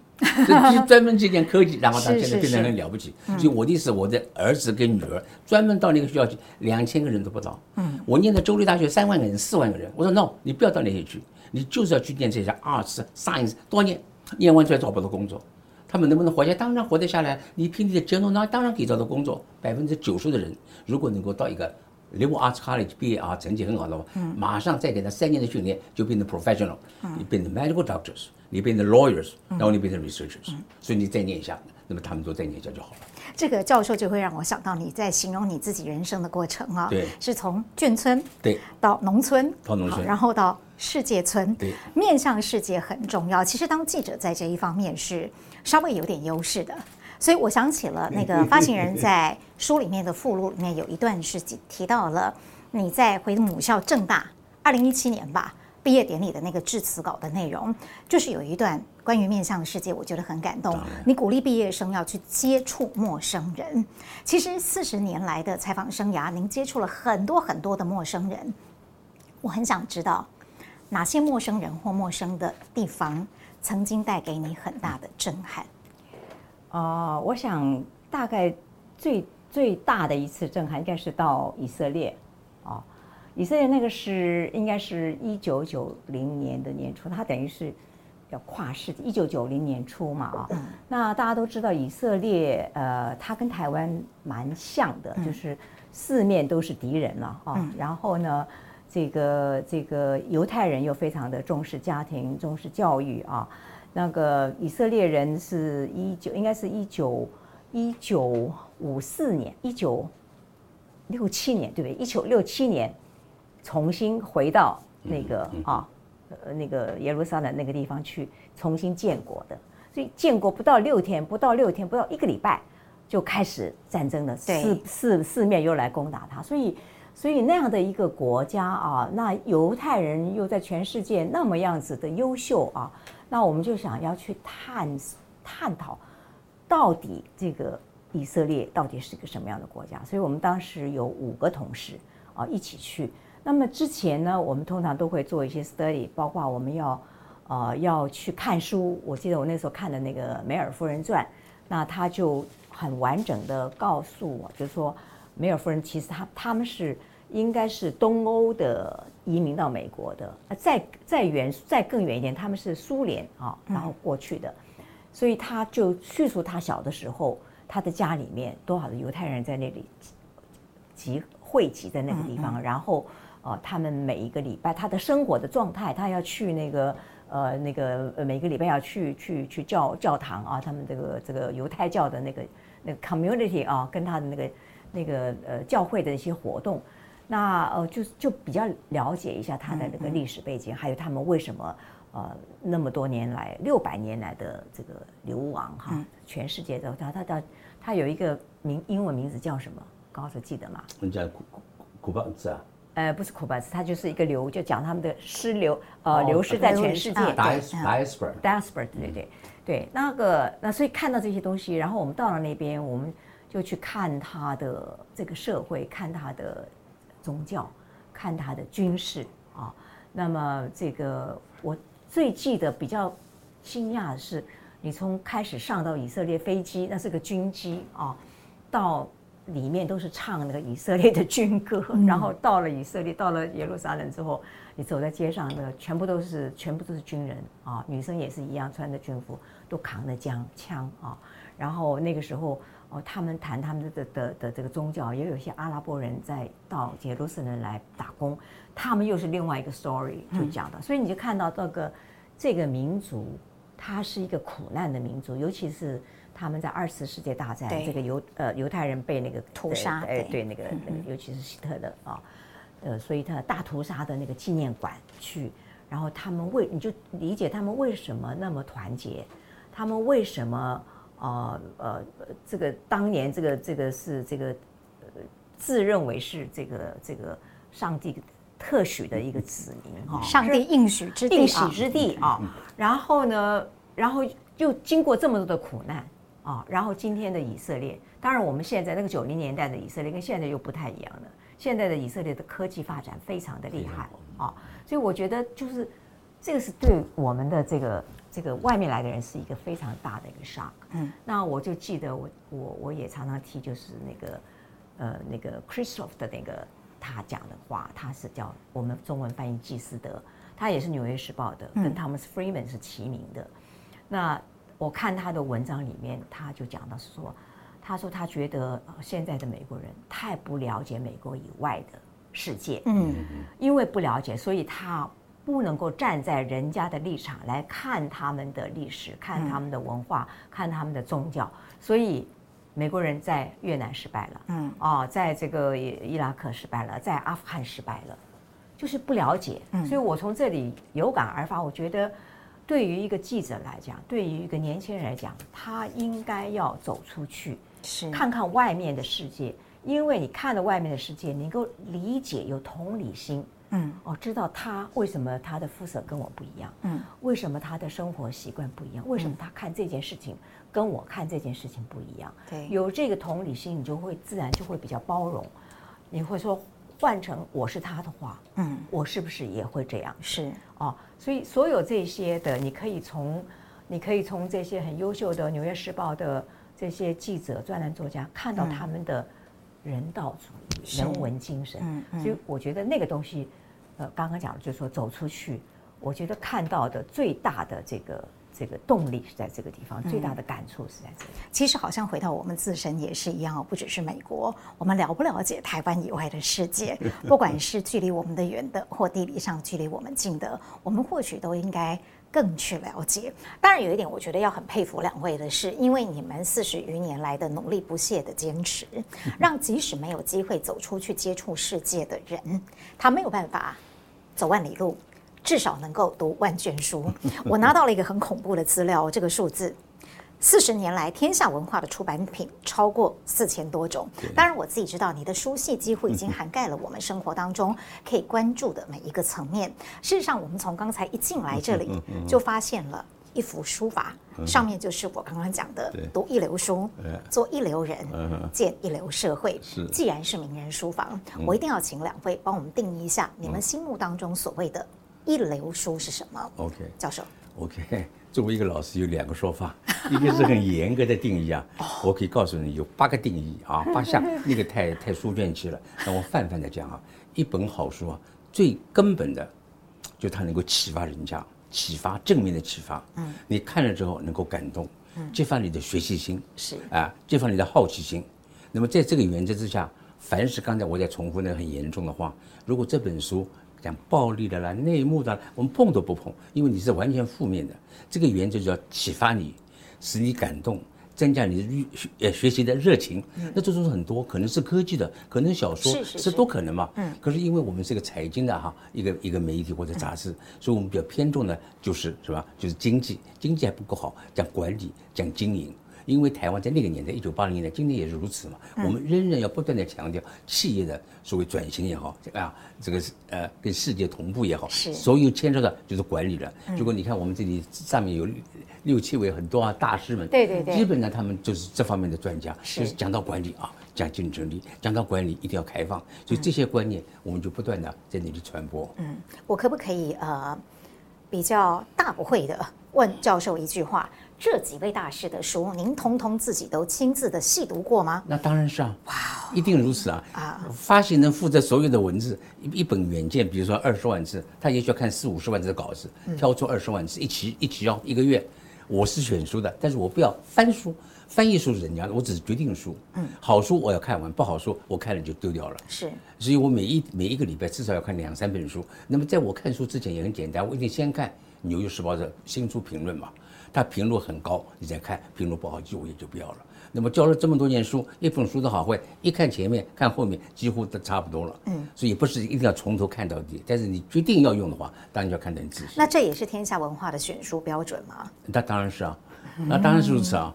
就专门去念科技，然后他现在变得很了不起。所以我的意思，我的儿子跟女儿专门到那个学校去，两千个人都不到。嗯，我念的州立大学三万个人，四万个人。我说 no，你不要到那些去，你就是要去念这些 arts science，多念，念完出来找不到工作。他们能不能活下来？当然活得下来。你凭你的 general knowledge，当然可以找到工作。百分之九十的人，如果能够到一个。Liberal arts college 毕业啊，成绩很好的话，马上再给他三年的训练，就变成 professional，你变成 medical doctors，你变成 lawyers，然后你变成 researchers，所以你再念一下，那么他们都再念一下就好了。这个教授就会让我想到你在形容你自己人生的过程啊，对，是从眷村对。到农村，到农村，然后到世界村，对，面向世界很重要。其实当记者在这一方面是稍微有点优势的。所以我想起了那个 (laughs) 发行人在书里面的附录里面有一段是提到了你在回母校正大二零一七年吧毕业典礼的那个致辞稿的内容，就是有一段关于面向世界，我觉得很感动。你鼓励毕业生要去接触陌生人。其实四十年来的采访生涯，您接触了很多很多的陌生人。我很想知道哪些陌生人或陌生的地方曾经带给你很大的震撼。哦、呃，我想大概最最大的一次震撼应该是到以色列，哦，以色列那个是应该是一九九零年的年初，它等于是要跨世纪，一九九零年初嘛，啊、哦，那大家都知道以色列，呃，它跟台湾蛮像的，就是四面都是敌人了，啊、哦，然后呢，这个这个犹太人又非常的重视家庭，重视教育啊。那个以色列人是一九，应该是一九一九五四年，一九六七年，对不对？一九六七年重新回到那个啊，呃，那个耶路撒冷那个地方去重新建国的。所以建国不到六天，不到六天，不到一个礼拜就开始战争了，四四四面又来攻打他。所以，所以那样的一个国家啊，那犹太人又在全世界那么样子的优秀啊。那我们就想要去探探讨，到底这个以色列到底是个什么样的国家？所以我们当时有五个同事啊一起去。那么之前呢，我们通常都会做一些 study，包括我们要呃要去看书。我记得我那时候看的那个《梅尔夫人传》，那他就很完整的告诉我，就是说梅尔夫人其实他他们是。应该是东欧的移民到美国的，再再远再更远一点，他们是苏联啊，然后过去的，所以他就叙述他小的时候，他的家里面多少的犹太人在那里集汇集在那个地方，然后呃，他们每一个礼拜他的生活的状态，他要去那个呃那个呃每个礼拜要去去去教教堂啊，他们这个这个犹太教的那个那个 community 啊，跟他的那个那个呃教会的一些活动。那呃，就就比较了解一下他的那个历史背景，还有他们为什么呃那么多年来六百年来的这个流亡哈，全世界的他他他他有一个名英文名字叫什么？高老师记得吗？我们叫古古巴兹啊？呃，不是古巴兹，他就是一个流，就讲他们的失流呃流失在全世界。Diaspora，Diaspora，对对对，那个那所以看到这些东西，然后我们到了那边，我们就去看他的这个社会，看他的。宗教，看他的军事啊，那么这个我最记得比较惊讶的是，你从开始上到以色列飞机，那是个军机啊，到里面都是唱那个以色列的军歌，然后到了以色列，到了耶路撒冷之后，你走在街上，那个全部都是全部都是军人啊，女生也是一样穿着军服，都扛着枪枪啊，然后那个时候。哦，他们谈他们的的的的这个宗教，也有一些阿拉伯人在到耶路撒冷来打工，他们又是另外一个 story 就讲的，嗯、所以你就看到这个这个民族，它是一个苦难的民族，尤其是他们在二次世界大战，这个犹呃犹太人被那个屠杀，哎对那个那个，尤其是希特勒啊，呃，所以他大屠杀的那个纪念馆去，然后他们为你就理解他们为什么那么团结，他们为什么呃呃这个当年这个这个是这个呃自认为是这个这个上帝特许的一个子民哈，上帝应许之地应许之地啊，然后呢，然后又经过这么多的苦难啊，然后今天的以色列，当然我们现在那个九零年代的以色列跟现在又不太一样了。现在的以色列的科技发展非常的厉害啊，所以我觉得就是这个是对我们的这个这个外面来的人是一个非常大的一个 shock。嗯，那我就记得我我我也常常提就是那个呃那个 Christophe 的那个他讲的话，他是叫我们中文翻译季斯德，他也是纽约时报的，跟 Thomas Friedman 是齐名的。那我看他的文章里面，他就讲到说。他说：“他觉得现在的美国人太不了解美国以外的世界，嗯，因为不了解，所以他不能够站在人家的立场来看他们的历史，看他们的文化，看他们的宗教。所以美国人在越南失败了，嗯，哦，在这个伊拉克失败了，在阿富汗失败了，就是不了解。所以我从这里有感而发，我觉得对于一个记者来讲，对于一个年轻人来讲，他应该要走出去。”是看看外面的世界，因为你看了外面的世界，你能够理解，有同理心，嗯，哦，知道他为什么他的肤色跟我不一样，嗯，为什么他的生活习惯不一样，为什么他看这件事情跟我看这件事情不一样，对，有这个同理心，你就会自然就会比较包容，你会说，换成我是他的话，嗯，我是不是也会这样？是。哦，所以所有这些的，你可以从，你可以从这些很优秀的《纽约时报》的。这些记者、专栏作家看到他们的人道主义、人文精神，所以我觉得那个东西，呃，刚刚讲的就是说走出去，我觉得看到的最大的这个这个动力是在这个地方，最大的感触是在这里。其实好像回到我们自身也是一样，不只是美国，我们了不了解台湾以外的世界，(laughs) 不管是距离我们的远的，或地理上距离我们近的，我们或许都应该。更去了解，当然有一点，我觉得要很佩服两位的是，因为你们四十余年来的努力不懈的坚持，让即使没有机会走出去接触世界的人，他没有办法走万里路，至少能够读万卷书。我拿到了一个很恐怖的资料，这个数字。四十年来，天下文化的出版品超过四千多种。当然，我自己知道你的书系几乎已经涵盖了我们生活当中可以关注的每一个层面。事实上，我们从刚才一进来这里就发现了一幅书法，上面就是我刚刚讲的“读一流书，做一流人，建一流社会”。既然是名人书房，我一定要请两位帮我们定义一下你们心目当中所谓的一流书是什么？OK，教授。OK。作为一个老师，有两个说法，(laughs) 一个是很严格的定义啊，我可以告诉你有八个定义啊，(laughs) 八项，那个太太书卷气了。那我泛泛的讲啊，一本好书啊，最根本的，就它能够启发人家，启发正面的启发，嗯，你看了之后能够感动，嗯，激发你的学习心，是啊，激发你的好奇心。那么在这个原则之下，凡是刚才我在重复那个很严重的话，如果这本书。讲暴力的啦、内幕的，我们碰都不碰，因为你是完全负面的。这个原则就要启发你，使你感动，增加你的学呃学习的热情。那这种很多，可能是科技的，可能小说，是都可能嘛。嗯。可是因为我们是个财经的哈，一个一个媒体或者杂志，所以我们比较偏重的就是什么？就是经济，经济还不够好，讲管理，讲经营。因为台湾在那个年代，一九八零年代，今天也是如此嘛。我们仍然要不断的强调企业的所谓转型也好，啊，这个是呃跟世界同步也好，是所有牵涉的就是管理了。如果你看我们这里上面有六七位很多啊大师们，对对对，基本上他们就是这方面的专家，就是讲到管理啊，讲竞争力，讲到管理一定要开放，所以这些观念我们就不断的在那里传播。嗯，我可不可以呃比较大不会的问教授一句话？这几位大师的书，您通通自己都亲自的细读过吗？那当然是啊，哇，一定如此啊！啊，发行人负责所有的文字，一一本原件，比如说二十万字，他也许要看四五十万字的稿子，挑出二十万字，一期一期要一个月。我是选书的，但是我不要翻书，翻译书是人家的，我只是决定书。嗯，好书我要看完，不好书我看了就丢掉了。是，所以我每一每一个礼拜至少要看两三本书。那么在我看书之前也很简单，我一定先看《纽约时报》的新书评论嘛。他评论很高，你再看评论不好，就我也就不要了。那么教了这么多年书，一本书的好坏，一看前面看后面，几乎都差不多了。嗯，所以不是一定要从头看到底，但是你决定要用的话，当然要看得很仔细。那这也是天下文化的选书标准吗？那当然是啊，那当然是如此啊。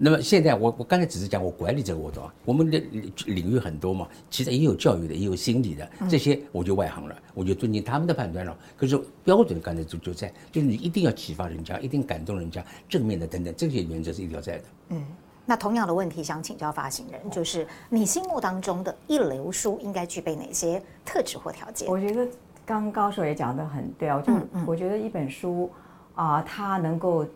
嗯那么现在我我刚才只是讲我管理这个我懂，我们的领域很多嘛，其实也有教育的，也有心理的，这些我就外行了，我就尊敬他们的判断了。可是标准刚才就就在，就是你一定要启发人家，一定感动人家，正面的等等，这些原则是一定要在的。嗯，那同样的问题想请教发行人，就是你心目当中的一流书应该具备哪些特质或条件？我觉得刚刚高手也讲得很对啊，就我觉得一本书啊，它能够。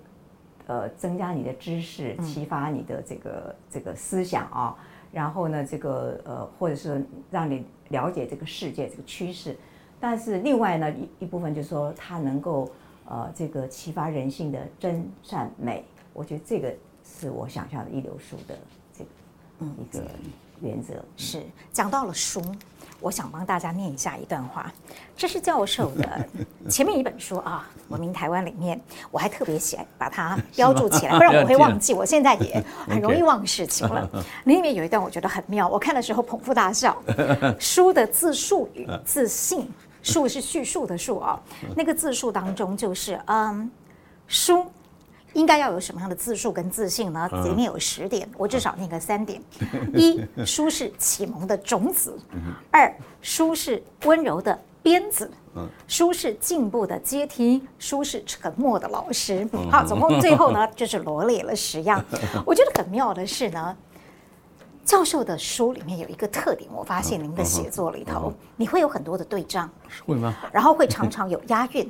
呃，增加你的知识，启发你的这个、嗯、这个思想啊，然后呢，这个呃，或者是让你了解这个世界这个趋势。但是另外呢，一一部分就是说，它能够呃，这个启发人性的真善美。我觉得这个是我想象的一流书的这个嗯一个原则。是讲到了书。我想帮大家念一下一段话，这是教授的 (laughs) 前面一本书啊，《文明台湾》里面，我还特别写把它 (laughs) 标注起来，不然我会忘记。我现在也 (laughs) 很容易忘事情了。里面有一段我觉得很妙，我看的时候捧腹大笑。书的自述与自信，述是叙述的述啊，那个自述当中就是嗯，书。应该要有什么样的自述跟自信呢？里面有十点，我至少念个三点：(laughs) 一，书是启蒙的种子；二，书是温柔的鞭子；书是进步的阶梯；书是沉默的老师。好，总共最后呢，就是罗列了十样。(laughs) 我觉得很妙的是呢。教授的书里面有一个特点，我发现您的写作里头，你会有很多的对仗，会吗？然后会常常有押韵，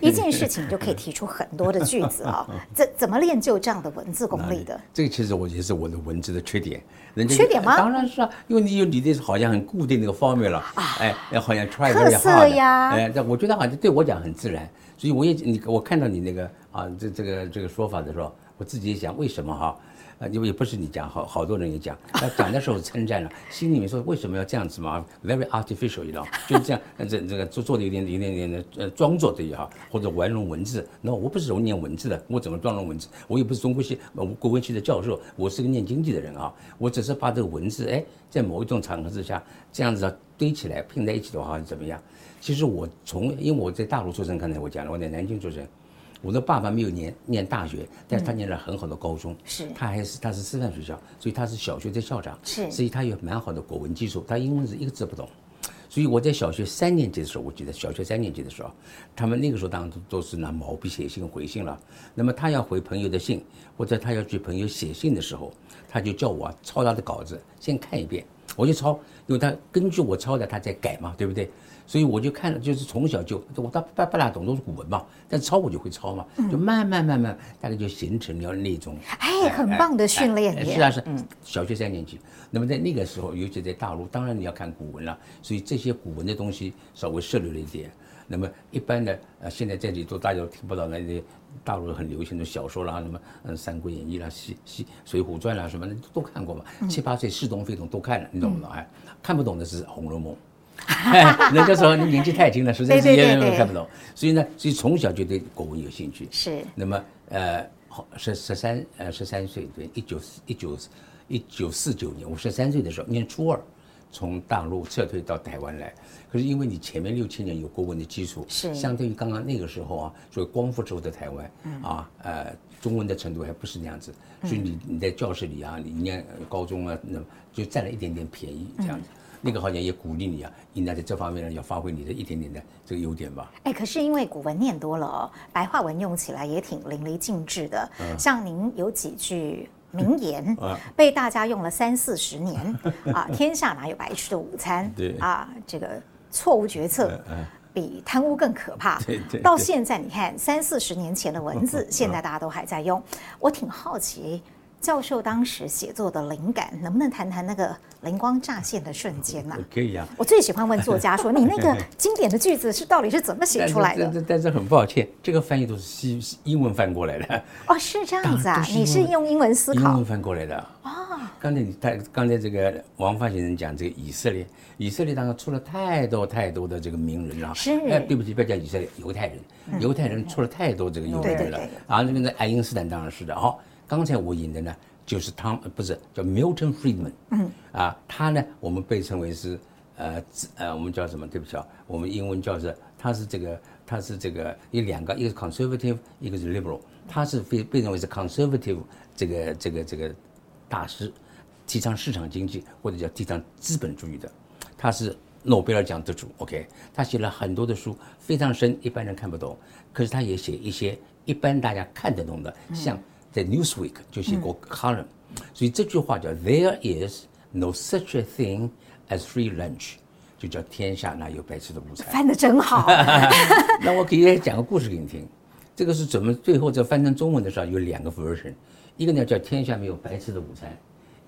一件事情就可以提出很多的句子啊。(laughs) 怎怎么练就这样的文字功力的？这个其实我觉得是我的文字的缺点。缺点吗？当然是啊，因为你有你的好像很固定那个方面了，哎，好像 try 特色呀，哎，这我觉得好像对我讲很自然，所以我也你我看到你那个啊这这个这个说法的时候，我自己也想为什么哈？啊，啊因为也不是你讲，好好多人也讲。那讲的时候称赞了，心里面说为什么要这样子嘛？Very artificial，你知道，就是这样，这这个做做的有点有点点的呃装作的也好，或者玩弄文字。那我不是揉念文字的，我怎么装弄文字？我也不是中国系呃国文系的教授，我是个念经济的人啊。我只是把这个文字哎，在某一种场合之下这样子堆起来拼在一起的话怎么样？其实我从因为我在大陆出生，刚才我讲了，我在南京出生。我的爸爸没有念念大学，但是他念了很好的高中。是、嗯，他还是他是师范学校，所以他是小学的校长。是，所以他有蛮好的国文基础。他英文是一个字不懂，所以我在小学三年级的时候，我记得小学三年级的时候，他们那个时候当然都都是拿毛笔写信回信了。那么他要回朋友的信，或者他要去朋友写信的时候，他就叫我抄他的稿子，先看一遍，我就抄，因为他根据我抄的，他在改嘛，对不对？所以我就看了，就是从小就我大不不大懂，都是古文嘛，但抄我就会抄嘛，就慢慢慢慢，大概就形成了那种哎，很棒的训练。是啊是，小学三年级。那么在那个时候，尤其在大陆，当然你要看古文了，所以这些古文的东西稍微涉猎了一点。那么一般的呃，现在在这里都大家都听不到那些大陆很流行的小说啦，什么嗯《三国演义》啦、《西西水浒传》啦什么的都看过嘛，七八岁似懂非懂都看了，你懂不懂？哎，看不懂的是《红楼梦》。哎，人家说你年纪太轻了，实在是也看不懂。所以呢，所以从小就对国文有兴趣。是。那么，呃，十十三呃十三岁，对，一九一九一九四九年，我十三岁的时候念初二，从大陆撤退到台湾来。可是因为你前面六七年有国文的基础，是相对于刚刚那个时候啊，所以光复之后的台湾，嗯、啊，呃，中文的程度还不是那样子，所以你你在教室里啊，你念高中啊，那就占了一点点便宜这样子。嗯那个好像也鼓励你啊，应该在这方面呢要发挥你的一点点的这个优点吧。哎，可是因为古文念多了哦，白话文用起来也挺淋漓尽致的。像您有几句名言，(laughs) 被大家用了三四十年 (laughs) 啊，天下哪有白吃的午餐？对啊，这个错误决策比贪污更可怕。到现在你看三四十年前的文字，(laughs) 现在大家都还在用，我挺好奇。教授当时写作的灵感，能不能谈谈那个灵光乍现的瞬间呢？可以啊。我最喜欢问作家说：“你那个 (laughs) 经典的句子是到底是怎么写出来的？”但是，但是很抱歉，这个翻译都是西英文翻过来的。哦，是这样子啊？你是用英文思考？英文翻过来的。哦。刚才你他刚才这个王发先生讲这个以色列，以色列当中出了太多太多的这个名人了。是。哎，对不起，不要讲以色列，犹太人，犹太人出了太多这个犹太人了。啊，那边的爱因斯坦当然是的哈。刚才我引的呢，就是汤不是叫 Milton Friedman，嗯。啊，他呢我们被称为是呃呃我们叫什么？对不起啊，我们英文叫是他是这个他是这个有两个，一个是 conservative，一个是 liberal，他是被被认为是 conservative 这个这个这个大师，提倡市场经济或者叫提倡资本主义的，他是诺贝尔奖得主，OK，他写了很多的书，非常深，一般人看不懂，可是他也写一些一般大家看得懂的，像。在 Newsweek 就写过 column，所以这句话叫 There is no such a thing as free lunch，就叫天下哪有白吃的午餐。翻的真好。(laughs) 那我可以讲个故事给你听，这个是怎么最后这翻成中文的时候有两个 version，一个呢叫天下没有白吃的午餐，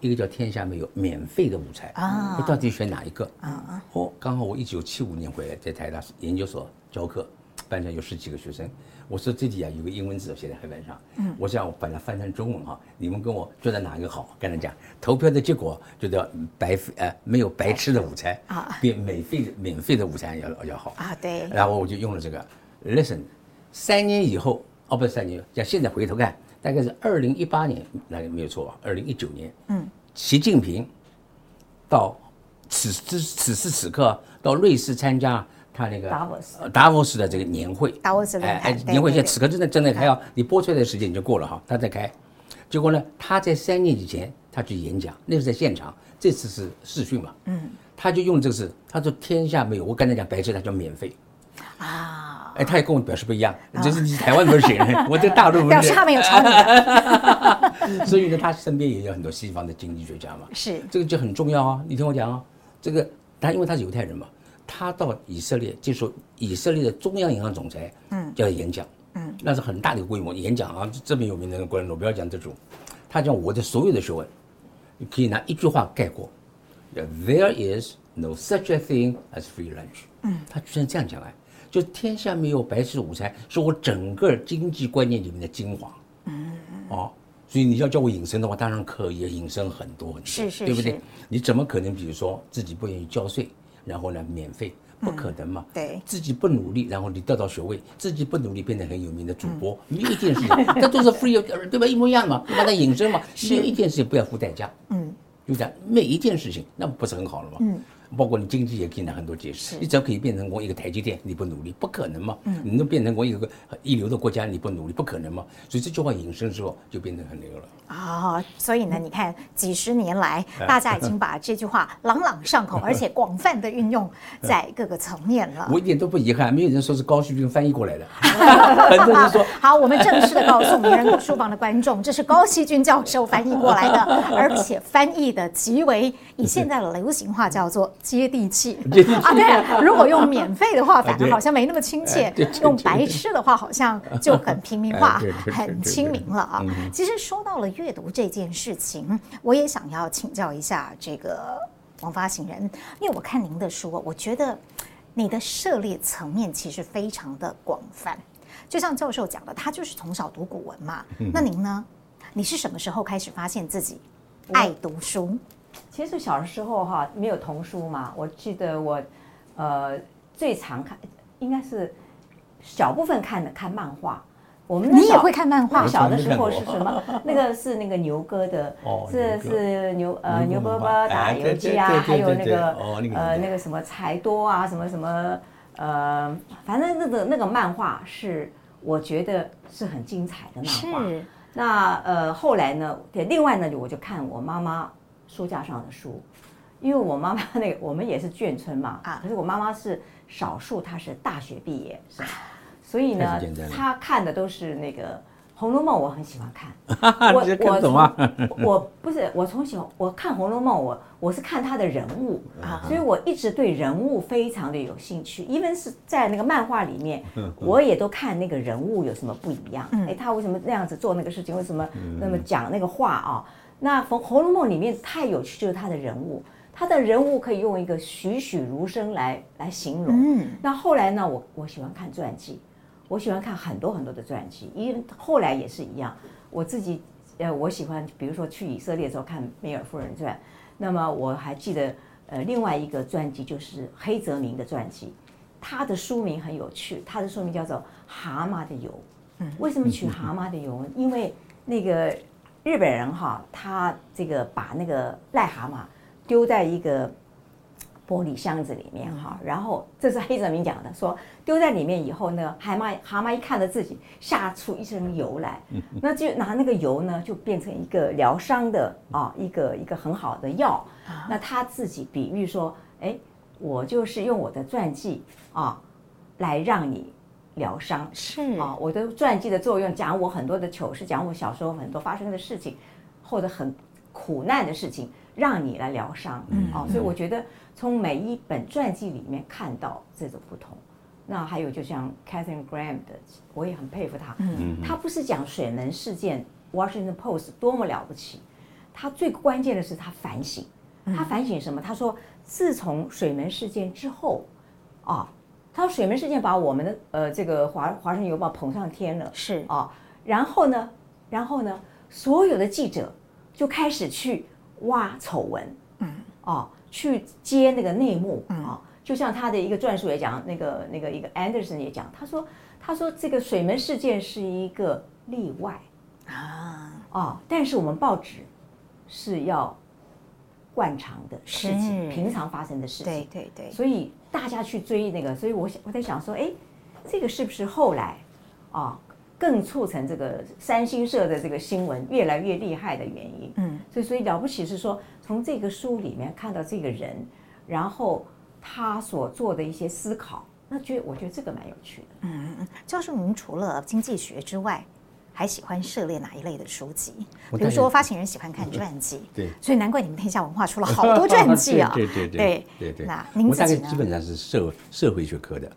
一个叫天下没有免费的午餐。啊，你到底选哪一个？啊哦，刚好我一九七五年回来，在台大研究所教课，班上有十几个学生。我说这里啊有个英文字写在黑板上，嗯，我想我把它翻成中文哈，你们跟我觉得哪一个好？跟他讲，投票的结果就叫白费呃没有白吃的午餐啊，比免费的免费的午餐要要好啊，对。然后我就用了这个，listen，三年以后哦不是三年，像现在回头看，大概是二零一八年，那个没有错吧？二零一九年，嗯，习近平到此之此时此刻到瑞士参加。他那个达沃斯，达沃斯的这个年会，达沃斯的哎，年会现在此刻正在正在开啊，你播出来的时间已经过了哈，他在开。结果呢，他在三年以前他去演讲，那是在现场，这次是视讯嘛，嗯，他就用这个是，他说天下没有，我刚才讲白痴，他叫免费，啊，哎，他也跟我表示不一样，这是你台湾人写，(laughs) 我这大陆人。表示他没有抄你，(laughs) (laughs) 所以呢，他身边也有很多西方的经济学家嘛，是，这个就很重要啊，你听我讲啊，这个他因为他是犹太人嘛。他到以色列接受以色列的中央银行总裁，嗯，叫他演讲，嗯，那是很大的规模演讲啊，这么有名的国际诺贝尔奖得主，他讲我的所有的学问，你可以拿一句话概括，叫 There is no such a thing as free lunch，嗯，他居然这样讲哎，就天下没有白吃午餐，是我整个经济观念里面的精华，嗯，哦，所以你要叫我隐身的话，当然可以隐身很多很多，是是是，对不对？你怎么可能比如说自己不愿意交税？然后呢，免费不可能嘛？对，自己不努力，然后你得到学位，自己不努力变成很有名的主播，没有一件事情，(laughs) 这都是 free，对吧？一模一样嘛，把它隐身嘛，没有一件事情不要付代价。嗯，就这样，每一件事情，那不是很好了吗？嗯。包括你经济也可以拿很多解释，你只要可以变成功一个台积电，你不努力不可能嘛？嗯，你能变成功一个一流的国家，你不努力不可能嘛？所以这句话引申之后就变成很牛了啊、哦！所以呢，你看几十年来，大家已经把这句话朗朗上口，(laughs) 而且广泛的运用在各个层面了。我一点都不遗憾，没有人说是高旭君翻译过来的，(laughs) 很多人说。好，我们正式的告诉名人书房的观众，这是高希军教授翻译过来的，(laughs) 而且翻译的极为以现在的流行话叫做。接地气啊，对，如果用免费的话，反而好像没那么亲切；用白痴的话，好像就很平民化、很亲民了啊。其实说到了阅读这件事情，我也想要请教一下这个王发行人，因为我看您的书，我觉得你的涉猎层面其实非常的广泛。就像教授讲的，他就是从小读古文嘛。那您呢？你是什么时候开始发现自己爱读书？其实小的时候哈，没有童书嘛。我记得我，呃，最常看应该是小部分看的看漫画。我们你也会看漫画？小的时候是什么？那个是那个牛哥的，这是牛呃牛伯伯打游击啊，还有那个呃那个什么财多啊，什么什么呃，反正那个那个漫画是我觉得是很精彩的漫画。那呃后来呢？对，另外呢，我就看我妈妈。书架上的书，因为我妈妈那个我们也是眷村嘛啊，可是我妈妈是少数，她是大学毕业是，所以呢，她看的都是那个《红楼梦》，我很喜欢看。(laughs) 我我从 (laughs) 我不是我从小我看《红楼梦》，我我是看她的人物啊，所以我一直对人物非常的有兴趣。因为是在那个漫画里面，(laughs) 我也都看那个人物有什么不一样。哎，他为什么那样子做那个事情？为什么那么讲那个话啊？那《红红楼梦》里面太有趣，就是他的人物，他的人物可以用一个栩栩如生来来形容。嗯，那后来呢，我我喜欢看传记，我喜欢看很多很多的传记，因为后来也是一样。我自己呃，我喜欢，比如说去以色列的时候看《梅尔夫人传》，那么我还记得呃另外一个传记就是黑泽明的传记，他的书名很有趣，他的书名叫做《蛤蟆的油》。嗯，为什么取蛤蟆的油呢？因为那个。日本人哈，他这个把那个癞蛤蟆丢在一个玻璃箱子里面哈，然后这是黑泽明讲的，说丢在里面以后呢，蛤蟆蛤蟆一看到自己吓出一身油来，那就拿那个油呢，就变成一个疗伤的啊，一个一个很好的药。那他自己比喻说，哎，我就是用我的传记啊，来让你。疗伤是啊，我的传记的作用，讲我很多的糗事，讲我小时候很多发生的事情，或者很苦难的事情，让你来疗伤。嗯，哦，所以我觉得从每一本传记里面看到这种不同。那还有就像 Catherine Graham 的，我也很佩服他。嗯，他不是讲水门事件，Washington Post 多么了不起，他最关键的是他反省。他反省什么？他说，自从水门事件之后，啊。他说：“水门事件把我们的呃这个华华盛顿邮报捧上天了，是啊、哦。然后呢，然后呢，所有的记者就开始去挖丑闻，嗯，哦，去揭那个内幕啊、哦。就像他的一个传述也讲，那个那个一个 Anderson 也讲，他说他说这个水门事件是一个例外啊，哦，但是我们报纸是要。”惯常的事情，平常发生的事情，对对对，所以大家去追那个，所以我想我在想说，哎，这个是不是后来啊，更促成这个三星社的这个新闻越来越厉害的原因？嗯，所以所以了不起是说，从这个书里面看到这个人，然后他所做的一些思考，那觉我觉得这个蛮有趣的。嗯，教授，您除了经济学之外，还喜欢涉猎哪一类的书籍？比如说，发行人喜欢看传记，(laughs) 对，所以难怪你们天下文化出了好多传记啊！(laughs) 对对对对对。那您自己呢？基本上是社社会学科的，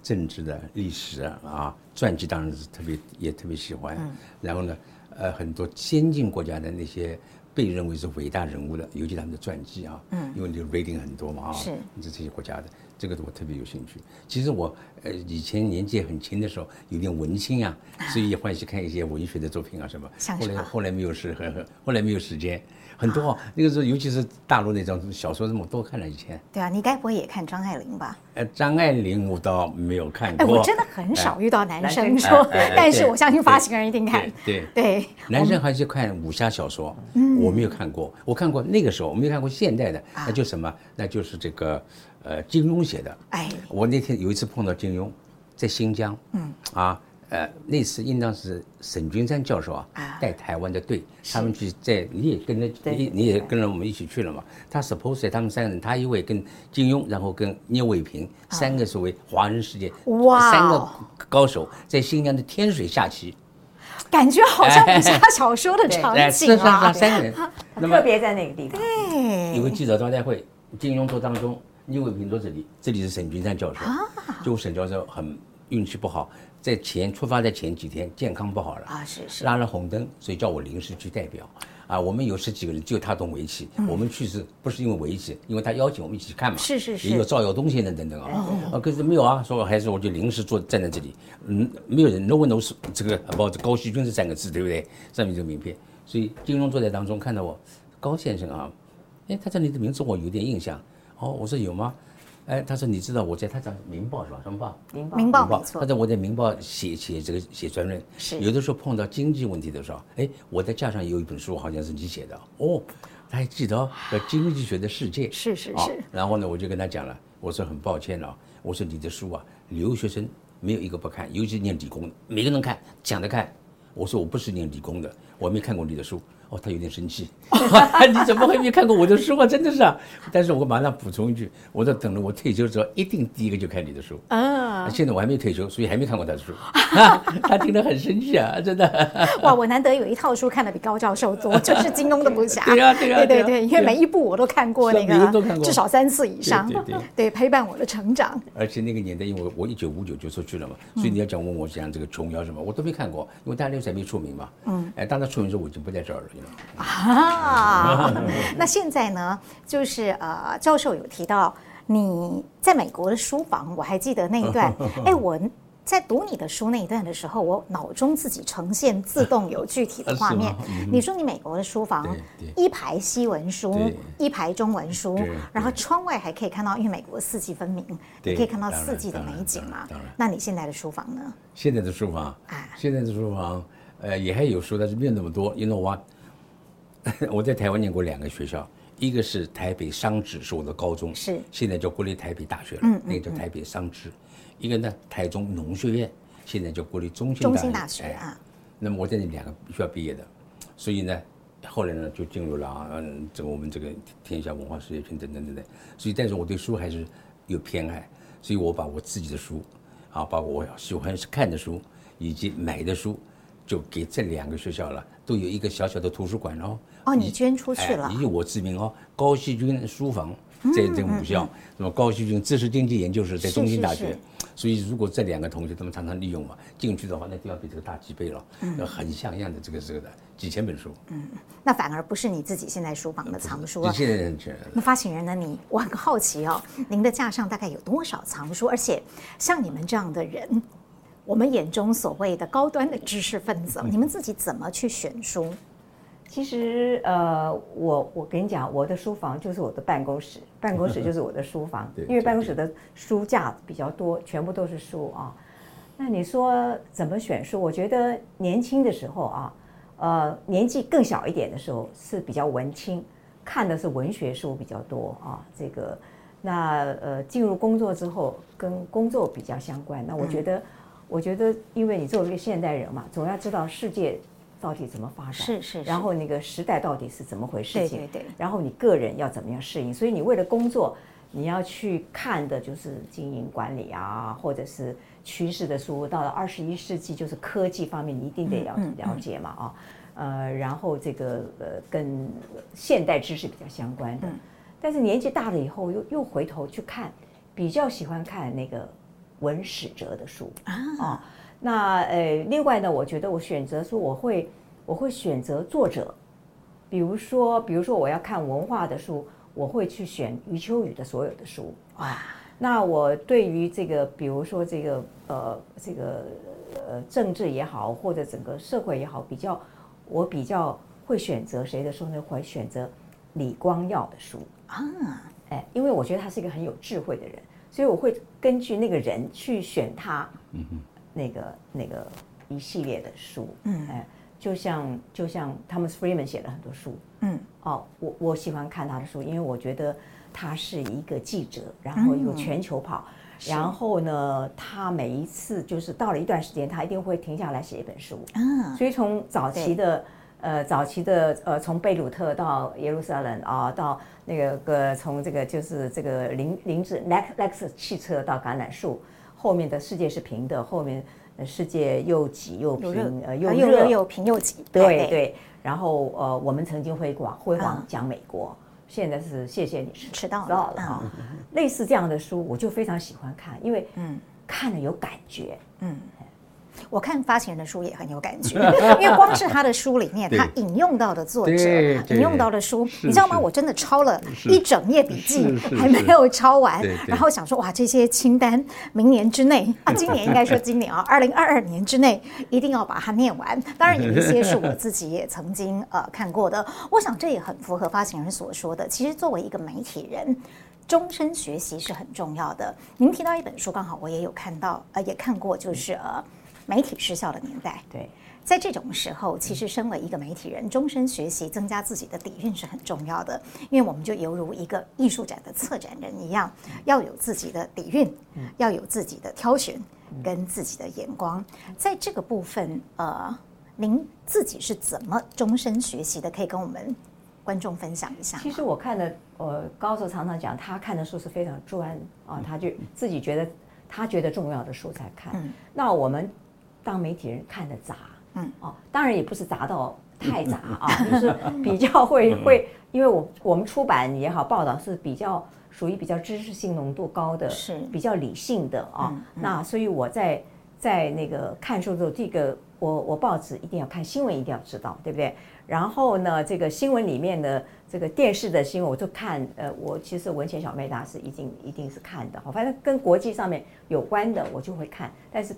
政治的、历史啊啊，传记当然是特别也特别喜欢。然后呢，呃，很多先进国家的那些被认为是伟大人物的，尤其他们的传记啊，嗯，因为你 reading 很多嘛啊，是，这这些国家的。这个我特别有兴趣。其实我呃以前年纪很轻的时候有点文青啊，所以也欢喜看一些文学的作品啊什么。后来后来没有时很很后来没有时间，很多那个时候尤其是大陆那种小说，这么多看了以前。对啊，你该不会也看张爱玲吧？呃，张爱玲我倒没有看过。哎，我真的很少遇到男生说，但是我相信发行人一定看。对对，男生还是看武侠小说，我没有看过。我看过那个时候，我没有看过现代的，那就什么，那就是这个。呃，金庸写的。哎，我那天有一次碰到金庸，在新疆。嗯。啊，呃，那次应当是沈君山教授啊，带台湾的队，他们去在你也跟着你你也跟着我们一起去了嘛？他 suppose 他们三个人，他一位跟金庸，然后跟聂卫平，三个所谓华人世界哇，三个高手在新疆的天水下棋，感觉好像武侠小说的 (laughs) 场景啊。三个人，特别在那个地方，对，有个记者招待会，金庸坐当中。聂卫平坐这里，这里是沈君山教授。就沈教授很运气不好，在前出发的前几天健康不好了啊，是是拉了红灯，所以叫我临时去代表。啊，我们有十几个人，就他懂围棋。我们去是不是因为围棋？因为他邀请我们一起看嘛。是是是。也有赵耀东先生等等啊。啊，可是没有啊，说还是我就临时坐站在这里。嗯，没有人，no one knows 这个包括高希军这三个字，对不对？上面这个名片，所以金庸坐在当中看到我，高先生啊，哎，他这里的名字我有点印象。哦，我说有吗？哎，他说你知道我在他讲《明报》是吧？什么报？明报。明报。他在我在《明报》写写这个写专论，是有的时候碰到经济问题的时候，哎，我在架上有一本书，好像是你写的哦，他还记得哦，叫《经济学的世界》。是是是。然后呢，我就跟他讲了，我说很抱歉了，我说你的书啊，留学生没有一个不看，尤其是念理工，每个人看，抢着看。我说我不是念理工的，我没看过你的书。哦，他有点生气，(laughs) 你怎么会没看过我的书啊？真的是啊！但是我马上补充一句，我在等着我退休之后，一定第一个就看你的书啊。现在我还没退休，所以还没看过他的书。(laughs) 他听得很生气啊，真的。哇，我难得有一套书看得比高教授多，就是 (laughs) 金庸的武侠。对啊，对啊，对对对，因为每一部我都看过那个，至少三次以上。对对对，陪伴我的成长。而且那个年代，因为我我一九五九就出去了嘛，所以你要讲问我讲这个琼瑶什么，我都没看过，因为大陆才没出名嘛。嗯。哎，当他出名时候，我已经不在这儿了。啊，那现在呢？就是呃，教授有提到你在美国的书房，我还记得那一段。(laughs) 哎，我在读你的书那一段的时候，我脑中自己呈现自动有具体的画面。(laughs) 你说你美国的书房，一排西文书，一排中文书，然后窗外还可以看到，因为美国四季分明，你可以看到四季的美景嘛。那你现在的书房呢？现在的书房啊，现在的书房，呃，也还有书，但是没有那么多。You know what？(laughs) 我在台湾念过两个学校，一个是台北商职，是我的高中，是现在叫国立台北大学了，嗯，那个叫台北商职。一个呢，台中农学院，现在叫国立中兴中兴大学啊。那么我在那两个学校毕业的，所以呢，后来呢就进入了嗯，这个我们这个天下文化事业群等等等等。所以，但是我对书还是有偏爱，所以我把我自己的书，啊，包括我喜欢看的书以及买的书，就给这两个学校了，都有一个小小的图书馆哦。哦，你捐出去了，以我之名哦，高希军书房在这个母校，那么高希军知识经济研究室在中兴大学。所以，如果这两个同学他们常常利用嘛，进去的话，那就要比这个大几倍了，嗯，很像样的这个这个的几千本书，嗯，那反而不是你自己现在书房的藏书了。现在很全。那发行人呢？你我很好奇哦，您的架上大概有多少藏书？而且像你们这样的人，我们眼中所谓的高端的知识分子，你们自己怎么去选书？其实，呃，我我跟你讲，我的书房就是我的办公室，办公室就是我的书房，(laughs) 因为办公室的书架比较多，全部都是书啊。那你说怎么选书？我觉得年轻的时候啊，呃，年纪更小一点的时候是比较文青，看的是文学书比较多啊。这个，那呃，进入工作之后，跟工作比较相关。那我觉得，我觉得，因为你作为一个现代人嘛，总要知道世界。到底怎么发展？是是，然后那个时代到底是怎么回事情？对对对。然后你个人要怎么样适应？所以你为了工作，你要去看的就是经营管理啊，或者是趋势的书。到了二十一世纪，就是科技方面，你一定得要了解嘛啊。呃，然后这个呃跟现代知识比较相关的。但是年纪大了以后，又又回头去看，比较喜欢看那个文史哲的书啊。那呃，另外呢，我觉得我选择说我会我会选择作者，比如说比如说我要看文化的书，我会去选余秋雨的所有的书哇。那我对于这个比如说这个呃这个呃政治也好，或者整个社会也好，比较我比较会选择谁的书呢？会选择李光耀的书啊，哎，因为我觉得他是一个很有智慧的人，所以我会根据那个人去选他。嗯哼。那个那个一系列的书，嗯，哎，就像就像 Thomas Friedman 写了很多书，嗯，哦，我我喜欢看他的书，因为我觉得他是一个记者，然后一个。全球跑，然后呢，他每一次就是到了一段时间，他一定会停下来写一本书，嗯，所以从早期的呃早期的呃从贝鲁特到耶路撒冷啊，到那个个从这个就是这个林林子 Lex 汽车到橄榄树。后面的世界是平的，后面世界又挤又平，呃，又热又平又挤。对对。然后呃，我们曾经辉煌辉煌讲美国，现在是谢谢你迟到了哈。类似这样的书，我就非常喜欢看，因为嗯，看了有感觉，嗯。我看发行人的书也很有感觉，因为光是他的书里面，(laughs) 他引用到的作者，引用到的书，你知道吗？我真的抄了一整页笔记，还没有抄完。然后想说，哇，这些清单，明年之内啊，今年应该说今年啊，二零二二年之内一定要把它念完。当然，有一些是我自己也曾经呃看过的。我想这也很符合发行人所说的，其实作为一个媒体人，终身学习是很重要的。您提到一本书，刚好我也有看到，呃，也看过，就是呃。媒体失效的年代，对，在这种时候，其实身为一个媒体人，终身学习、增加自己的底蕴是很重要的。因为我们就犹如一个艺术展的策展人一样，要有自己的底蕴，要有自己的挑选跟自己的眼光。在这个部分，呃，您自己是怎么终身学习的？可以跟我们观众分享一下。其实我看的，呃，高手常常讲，他看的书是非常专啊，他就自己觉得他觉得重要的书才看。嗯，那我们。当媒体人看的杂，嗯哦，当然也不是杂到太杂 (laughs) 啊，就是比较会会，因为我我们出版也好，报道是比较属于比较知识性浓度高的，是比较理性的啊。那所以我在在那个看书的时候，这个我我报纸一定要看新闻，一定要知道，对不对？然后呢，这个新闻里面的这个电视的新闻，我就看。呃，我其实文前小妹大是一定一定是看的，反正跟国际上面有关的我就会看，但是。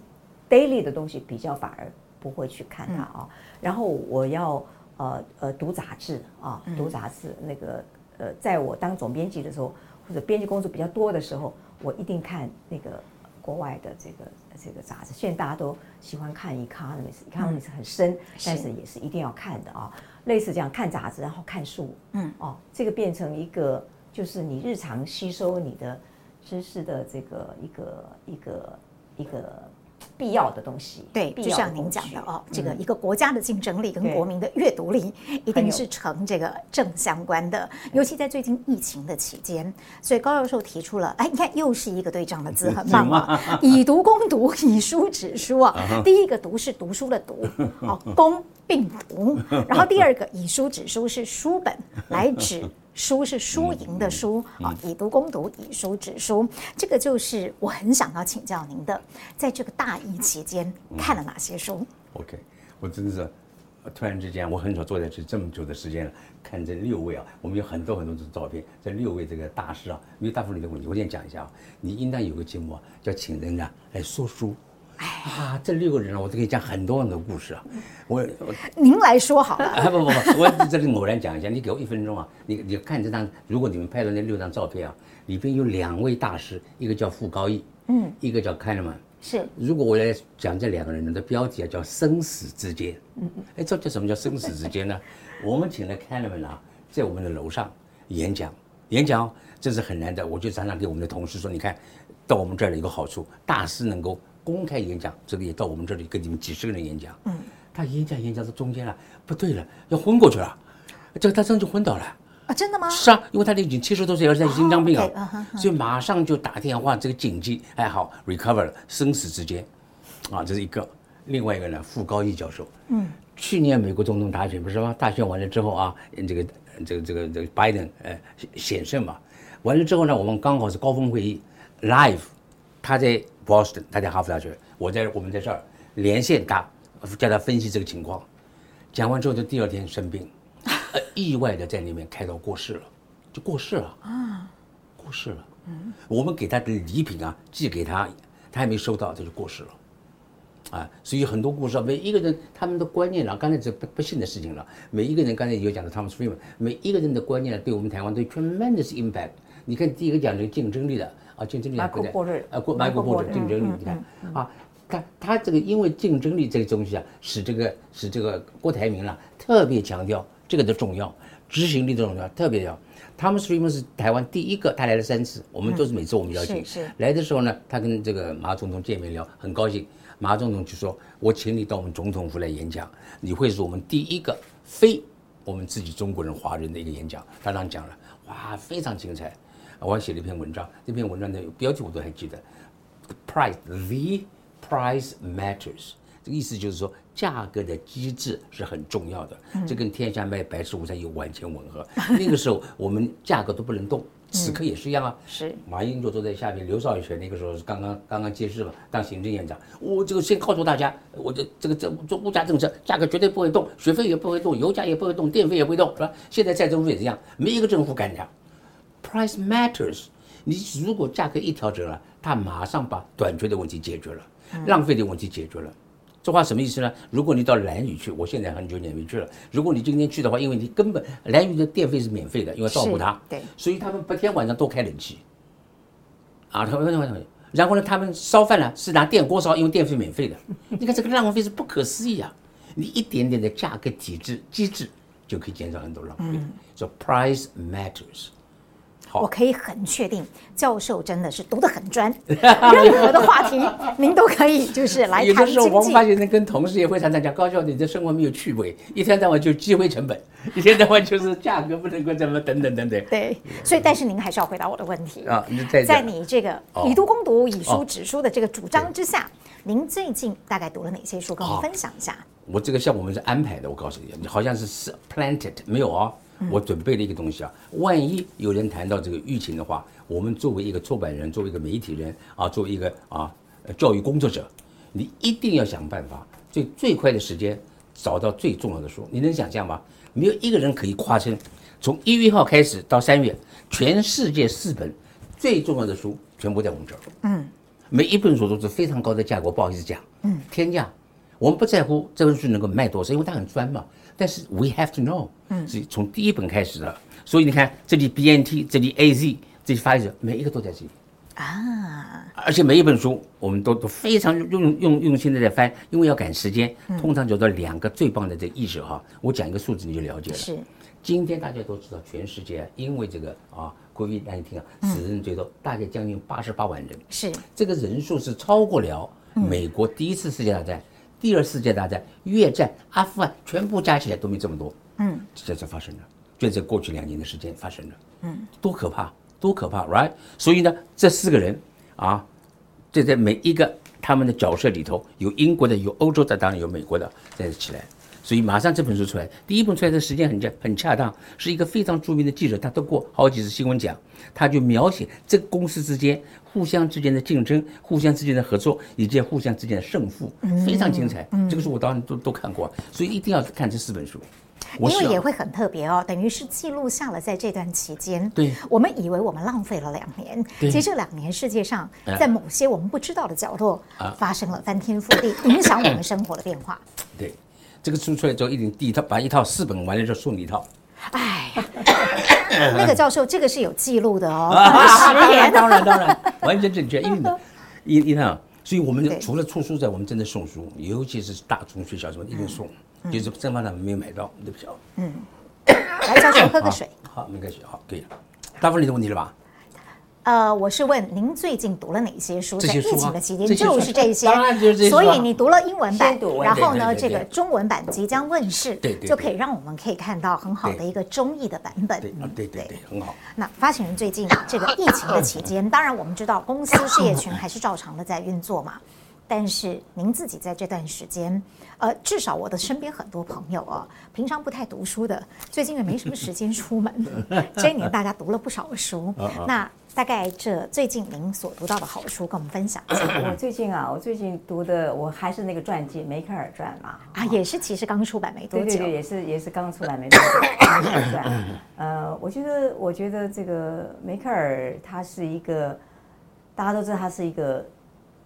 Daily 的东西比较反而不会去看它啊，然后我要呃呃读杂志啊，读杂志那个呃，在我当总编辑的时候，或者编辑工作比较多的时候，我一定看那个国外的这个这个杂志。现在大家都喜欢看 Economist，Economist 很深，但是也是一定要看的啊。类似这样看杂志，然后看书，嗯，哦，这个变成一个就是你日常吸收你的知识的这个一个一个一个。必要的东西，对，就像您讲的哦，这个一个国家的竞争力跟国民的阅读力，一定是成这个正相关的。尤其在最近疫情的期间，所以高教授提出了，哎，你看又是一个对仗的字，很棒啊！(laughs) 以毒攻毒，以书指书啊。第一个毒是读书的读，哦，攻病毒。(laughs) 然后第二个以书指书是书本来止。书是输赢的输啊，以毒攻毒，以书止书，这个就是我很想要请教您的，在这个大疫期间看了哪些书、嗯、？OK，我真的是突然之间，我很少坐在这这么久的时间了，看这六位啊，我们有很多很多的照片，这六位这个大师啊，因为大部分的问题，我先讲一下啊，你应当有个节目啊，叫请人家来说书。啊，这六个人啊，我都可以讲很多很多故事啊。我，我您来说好了。啊不不不，我这里偶然讲一下，你给我一分钟啊。你你看这张，如果你们拍的那六张照片啊，里边有两位大师，一个叫傅高义，嗯，一个叫开勒曼。是。如果我来讲这两个人的标题啊，叫生死之间。嗯嗯。哎，这叫什么叫生死之间呢？(laughs) 我们请了开勒曼啊，在我们的楼上演讲，演讲这是很难的。我就常常给我们的同事说，你看到我们这儿的一个好处，大师能够。公开演讲，这个也到我们这里跟你们几十个人演讲。嗯，他演讲演讲到中间了，不对了，要昏过去了，这个他真就昏倒了。啊，真的吗？是啊，因为他已经七十多岁，而且心脏病啊，所以马上就打电话，这个紧急，哎好，recover 了，生死之间，啊，这是一个。另外一个呢，傅高义教授。嗯，去年美国总统大选不是吗？大选完了之后啊，这个这个这个这个拜登呃险胜嘛，完了之后呢，我们刚好是高峰会议 live，他在。Boston，他在哈佛大学，我在我们在这儿连线他，叫他分析这个情况。讲完之后，就第二天生病，呃，意外的在那边开刀过世了，就过世了啊，过世了。嗯，我们给他的礼品啊，寄给他，他还没收到，他就过世了。啊，所以很多故事啊，每一个人他们的观念啊，刚才这不不幸的事情了。每一个人刚才有讲到 Thomas Friedman，每一个人的观念啊对我们台湾都 tremendous impact。你看第一个讲这个竞争力的。啊，竞争力对不对？啊，过迈克波尔竞争力，你看啊，他他这个因为竞争力这个东西啊，使这个使这个郭台铭啊特别强调这个的重要，执行力的重要特别要。Thomas Friedman 是台湾第一个，他来了三次，我们都是每次我们邀请。是是。来的时候呢，他跟这个马总统见面聊，很高兴。马总统就说：“我请你到我们总统府来演讲，你会是我们第一个非我们自己中国人华人的一个演讲。”他这样讲了，哇，非常精彩。我还写了一篇文章，这篇文章的标题我都还记得，The price, the price matters。这个意思就是说，价格的机制是很重要的。这跟天下卖白吃午餐有完全吻合。那个时候我们价格都不能动，此刻也是一样啊。是。马英九坐在下面，刘少奇那个时候是刚刚刚刚接任嘛，当行政院长。我这个先告诉大家，我这这个这做物价政策，价格绝对不会动，学费也不会动，油价也不会动，电费也不会动，是吧？现在在政府也是一样，没一个政府敢讲。Price matters。你如果价格一调整了，它马上把短缺的问题解决了，浪费的问题解决了。这话什么意思呢？如果你到蓝屿去，我现在很久也没去了。如果你今天去的话，因为你根本蓝屿的电费是免费的，因为照顾他，对，所以他们白天晚上都开冷气。啊，他们然后呢，他们烧饭呢是拿电锅烧，因为电费免费的。(laughs) 你看这个浪费是不可思议啊！你一点点的价格体制机制就可以减少很多浪费。所以 price matters。我可以很确定，教授真的是读得很专，(laughs) 任何的话题您都可以就是来谈。有的时候我们发现，跟同事也会常常讲，高教授你的生活没有趣味，一天到晚就机会成本，(laughs) 一天到晚就是价格不能够怎么等等等等。对，所以但是您还是要回答我的问题啊。在你这个以读攻毒、以书止书的这个主张之下，您最近大概读了哪些书？跟我们分享一下。我这个像我们是安排的，我告诉你，你好像是是 planted 没有哦。我准备了一个东西啊，万一有人谈到这个疫情的话，我们作为一个出版人，作为一个媒体人啊，作为一个啊教育工作者，你一定要想办法，最最快的时间找到最重要的书。你能想象吗？没有一个人可以夸称，从一月一号开始到三月，全世界四本最重要的书全部在我们这儿。嗯，每一本书都是非常高的价格，不好意思讲，嗯，天价。我们不在乎这本书能够卖多少，因为它很专嘛。但是 we have to know，嗯，是从第一本开始的，所以你看这里 BNT，这里 AZ，这里 Pfizer，每一个都在这里。啊。而且每一本书我们都都非常用用用心的在翻，因为要赶时间，通常叫做两个最棒的这个意识哈。我讲一个数字你就了解了。是。今天大家都知道，全世界因为这个啊，COVID-19 啊，死人最多，大概将近八十八万人。是。这个人数是超过了美国第一次世界大战、第二次世界大战、越战、阿富汗全部加起来都没这么多。嗯。这才发生了，就在过去两年的时间发生了。嗯。多可怕，多可怕，right？所以呢，这四个人啊，这在每一个他们的角色里头，有英国的，有欧洲的，当然有美国的，在这起来。所以马上这本书出来，第一本出来的时间很恰很恰当，是一个非常著名的记者，他得过好几次新闻奖，他就描写这个公司之间互相之间的竞争、互相之间的合作以及互相之间的胜负，非常精彩。这个书我当然都都看过，所以一定要看这四本书。因为也会很特别哦，等于是记录下了在这段期间，对，我们以为我们浪费了两年，其实这两年世界上在某些我们不知道的角落发生了翻天覆地、(laughs) 影响我们生活的变化。对。这个书出来之后，一定第一套把一套四本完了之后送你一套。哎，(laughs) (laughs) 那个教授，这个是有记录的哦，当然当然当然，(laughs) 完全正确。因为呢，一一套，所以我们除了出书在，我们真的送书，尤其是大中学校什么一定送，就是正方他们没有买到，对不起啊。嗯，来，教授喝个水。好，没关系，好，可以了。答复你的问题了吧？呃，我是问您最近读了哪些书？在疫情的期间就是这些，所以你读了英文版，然后呢，这个中文版即将问世，对，就可以让我们可以看到很好的一个中译的版本。对对对对，很好。那发行人最近这个疫情的期间，当然我们知道公司事业群还是照常的在运作嘛，但是您自己在这段时间，呃，至少我的身边很多朋友啊，平常不太读书的，最近也没什么时间出门，(laughs) 这一年大家读了不少书，那。大概这最近您所读到的好书，跟我们分享一下。(coughs) 我最近啊，我最近读的我还是那个传记《梅克尔传》嘛，啊，也是其实刚出版没多久，对对对，也是也是刚出版没多久。(coughs) 梅克尔传，呃，我觉得我觉得这个梅克尔她是一个，大家都知道她是一个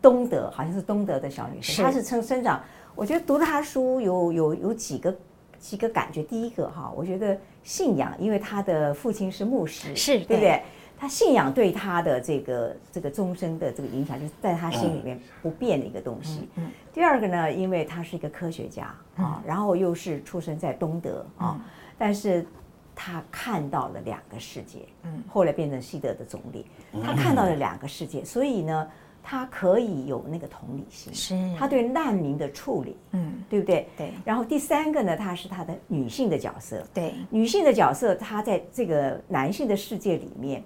东德，好像是东德的小女生，她是生生长。我觉得读了她书有有有几个几个感觉。第一个哈，我觉得信仰，因为她的父亲是牧师，是对不对？他信仰对他的这个这个终身的这个影响，就是在他心里面不变的一个东西。第二个呢，因为他是一个科学家啊，然后又是出生在东德啊，但是他看到了两个世界。嗯，后来变成西德的总理，他看到了两个世界，所以呢，他可以有那个同理心。是，他对难民的处理，嗯，对不对？对。然后第三个呢，他是他的女性的角色。对，女性的角色，她在这个男性的世界里面。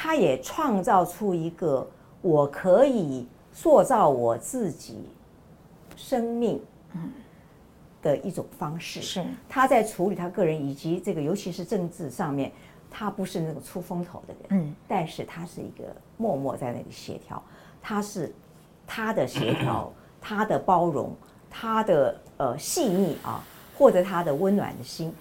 他也创造出一个我可以塑造我自己生命的一种方式。是他在处理他个人以及这个，尤其是政治上面，他不是那种出风头的人。嗯，但是他是一个默默在那里协调。他是他的协调，(clears throat) 他的包容，他的呃细腻啊，或者他的温暖的心，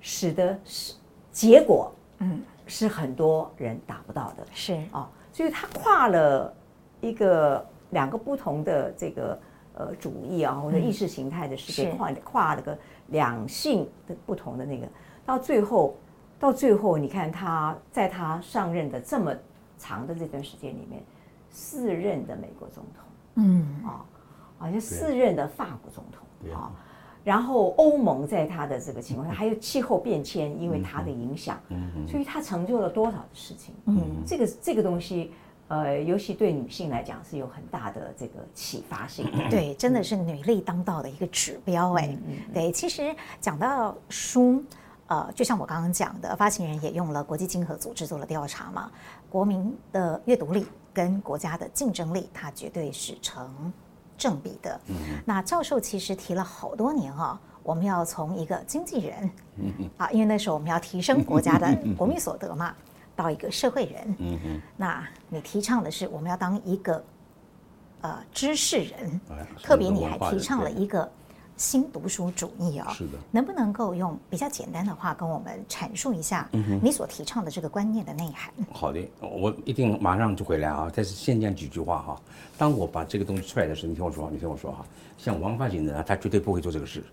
使得是结果嗯。是很多人达不到的，是。啊，所以他跨了一个两个不同的这个呃主义啊，或者意识形态的世界，跨跨了个两性的不同的那个，到最后，到最后，你看他在他上任的这么长的这段时间里面，四任的美国总统，嗯。啊，好像四任的法国总统。啊。然后欧盟在他的这个情况下，还有气候变迁，因为他的影响，所以他成就了多少的事情？嗯，这个这个东西，呃，尤其对女性来讲是有很大的这个启发性。对，真的是女力当道的一个指标。哎，对，其实讲到书，呃，就像我刚刚讲的，发行人也用了国际经合组织做了调查嘛，国民的阅读力跟国家的竞争力，它绝对是成正比的，那教授其实提了好多年啊，我们要从一个经纪人，啊，因为那时候我们要提升国家的国民所得嘛，到一个社会人，那你提倡的是我们要当一个呃知识人，特别你还提倡了一个新读书主义啊、哦，是的，能不能够用比较简单的话跟我们阐述一下你所提倡的这个观念的内涵？嗯、好的，我一定马上就回来啊！但是先讲几句话哈。当我把这个东西出来的时候，你听我说，你听我说哈。像王发行人，他绝对不会做这个事，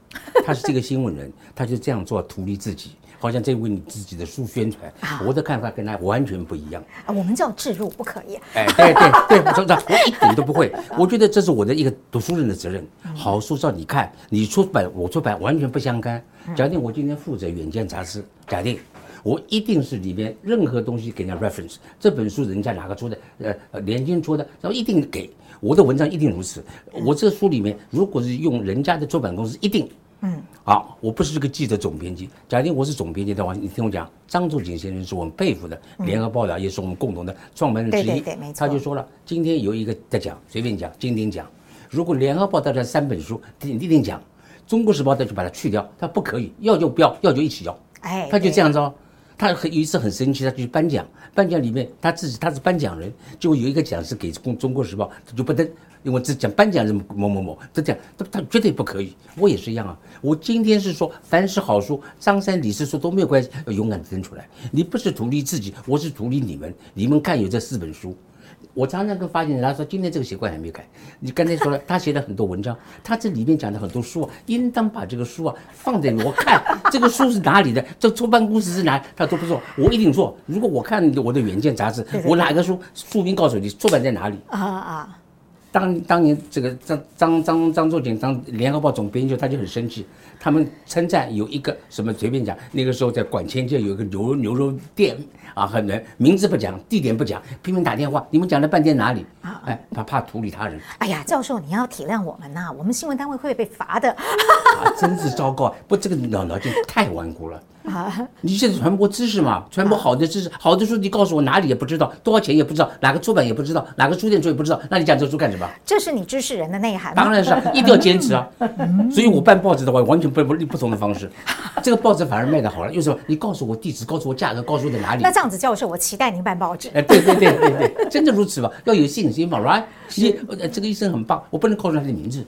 他是这个新闻人，他就这样做图利自己，好像在为你自己的书宣传。我的看法跟他完全不一样。啊，我们叫置入，不可以。哎，对对对，我 (laughs) 我一点都不会。我觉得这是我的一个读书人的责任。好书照你看，你出版我出版完全不相干。假定我今天负责《远见》杂志，假定我一定是里面任何东西给人家 reference，这本书人家哪个出的？呃呃，联经出的，然后一定给。我的文章一定如此。我这个书里面，如果是用人家的出版公司，一定，嗯，好，我不是这个记者总编辑。假定我是总编辑的话，你听我讲，张作锦先生是我们佩服的，联合报的也是我们共同的创办人之一。对对对，没错。他就说了，今天有一个在讲，随便讲，经典讲。如果联合报带来三本书，你一定讲。中国时报他就把它去掉，他不可以，要就不要，要就一起要。哎，他就这样子哦。他很有一次很生气，他就去颁奖，颁奖里面他自己他是颁奖人，就有一个奖是给中中国时报，他就不登，因为只讲颁奖人某某某，他讲他他绝对不可以。我也是一样啊，我今天是说凡是好书，张三李四说都没有关系，要勇敢的登出来。你不是图利自己，我是图利你们，你们看有这四本书。我常常跟发行人他说，今天这个习惯还没改。你刚才说了，(laughs) 他写了很多文章，他这里面讲的很多书啊，应当把这个书啊放在我看，(laughs) 这个书是哪里的，这出版公司是哪，他都不做，我一定做。如果我看我的《远见》杂志，我哪个书书名告诉你出版在哪里啊啊。当当年这个张张张张作锦当联合报总编辑，他就很生气。他们称赞有一个什么随便讲，那个时候在管前街有一个牛牛肉店啊，很人名字不讲，地点不讲，拼命打电话。你们讲了半天哪里？啊哎，他怕图利他人。哎呀，教授你要体谅我们呐、啊，我们新闻单位会被罚的。啊，真是糟糕！不，这个脑脑筋太顽固了。啊！你现在传播知识嘛，传播好的知识，好的书你告诉我哪里也不知道，多少钱也不知道，哪个出版也不知道，哪个书店出也不知道，那你讲这书干什么？这是你知识人的内涵。当然是，(laughs) 啊一定要坚持啊！(laughs) 所以我办报纸的话，完全不不不同的方式。(laughs) 这个报纸反而卖的好了，为什么？你告诉我地址，告诉我价格，告诉我在哪里。那这样子，教授，我期待您办报纸。哎，对对对对对，真的如此吧？要有信心嘛，right？你这个医生很棒，我不能告诉他的名字。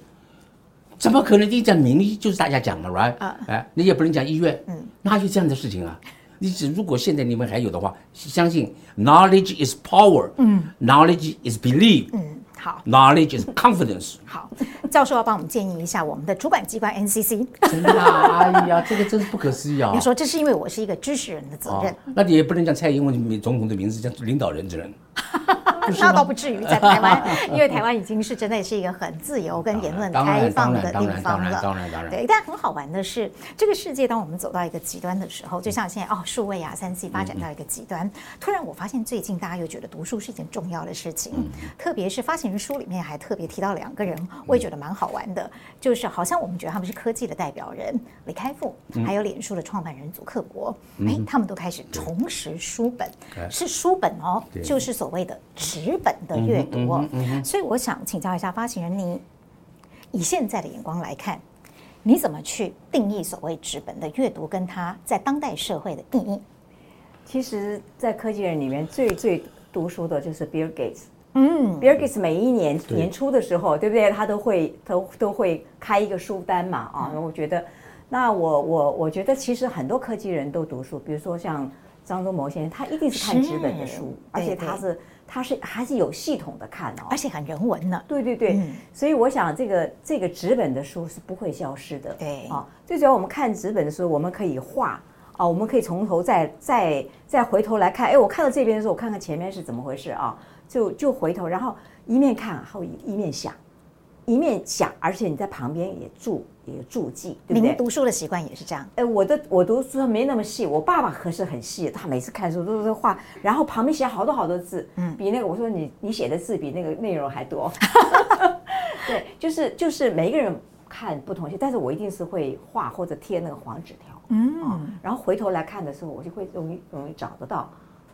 怎么可能？你讲名医就是大家讲的，right？啊哎，你也不能讲医院，嗯，哪有这样的事情啊？你只如果现在你们还有的话，相信 knowledge is power，嗯，knowledge is belief，嗯，好，knowledge is confidence。(laughs) 好，教授要帮我们建议一下我们的主管机关 NCC。真的啊？哎呀，这个真是不可思议啊！(laughs) 你说这是因为我是一个知识人的责任，那你也不能讲蔡英文总统的名字，叫领导人之人。(laughs) 那倒不至于在台湾，(laughs) 因为台湾已经是真的是一个很自由跟言论开放的地方了。当然，当然，当然。对，但很好玩的是，这个世界当我们走到一个极端的时候，就像现在哦，数位啊，三 C 发展到一个极端，突然我发现最近大家又觉得读书是一件重要的事情，特别是发行人书里面还特别提到两个人，我也觉得蛮好玩的，就是好像我们觉得他们是科技的代表人，李开复，还有脸书的创办人祖克伯，哎，他们都开始重拾书本，是书本哦，就是所谓的。纸本的阅读哦，所以我想请教一下发行人，你以现在的眼光来看，你怎么去定义所谓纸本的阅读，跟它在当代社会的意义？其实，在科技人里面最最读书的就是 Bill Gates。嗯，Bill Gates 每一年年初的时候，对不对？他都会都都会开一个书单嘛啊。我觉得，那我我我觉得，其实很多科技人都读书，比如说像张忠谋先生，他一定是看纸本的书，而且他是。他是还是有系统的看哦，而且很人文呢。对对对，嗯、所以我想这个这个纸本的书是不会消失的。对啊，最主要我们看纸本的时候，我们可以画啊，我们可以从头再再再回头来看。哎，我看到这边的时候，我看看前面是怎么回事啊？就就回头，然后一面看，然后一面想。一面想，而且你在旁边也注也注记，对不对？您读书的习惯也是这样。哎，我的我读书没那么细，我爸爸可是很细，他每次看书都是画，然后旁边写好多好多字，嗯，比那个我说你你写的字比那个内容还多。(laughs) 对，就是就是每一个人看不同些，但是我一定是会画或者贴那个黄纸条，嗯、哦，然后回头来看的时候，我就会容易容易找得到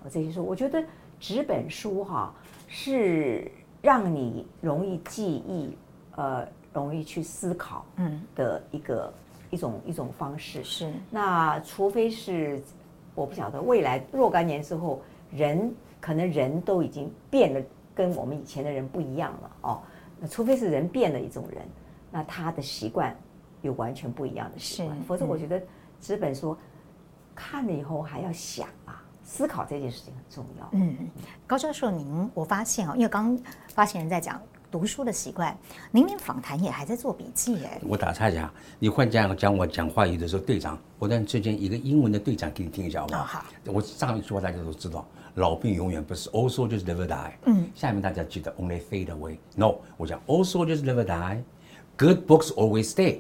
这些书。我觉得纸本书哈是让你容易记忆。呃，容易去思考，嗯，的一个、嗯、一种一种方式是。那除非是，我不晓得未来若干年之后，人可能人都已经变得，跟我们以前的人不一样了哦。那除非是人变了一种人，那他的习惯有完全不一样的习惯。否则，我觉得纸本书看了以后还要想啊，思考这件事情很重要。嗯，高教授，您我发现啊，因为刚刚发现人在讲。读书的习惯，您连访谈也还在做笔记耶。我打岔一下，你换这样讲我讲话，有的时候队长，我让之前一个英文的队长给你听一下好不好？好。我上一句话大家都知道，老兵永远不死，Old soldiers never die。嗯。下面大家记得，Only fade away。No，我讲，Old soldiers never die，Good books always stay。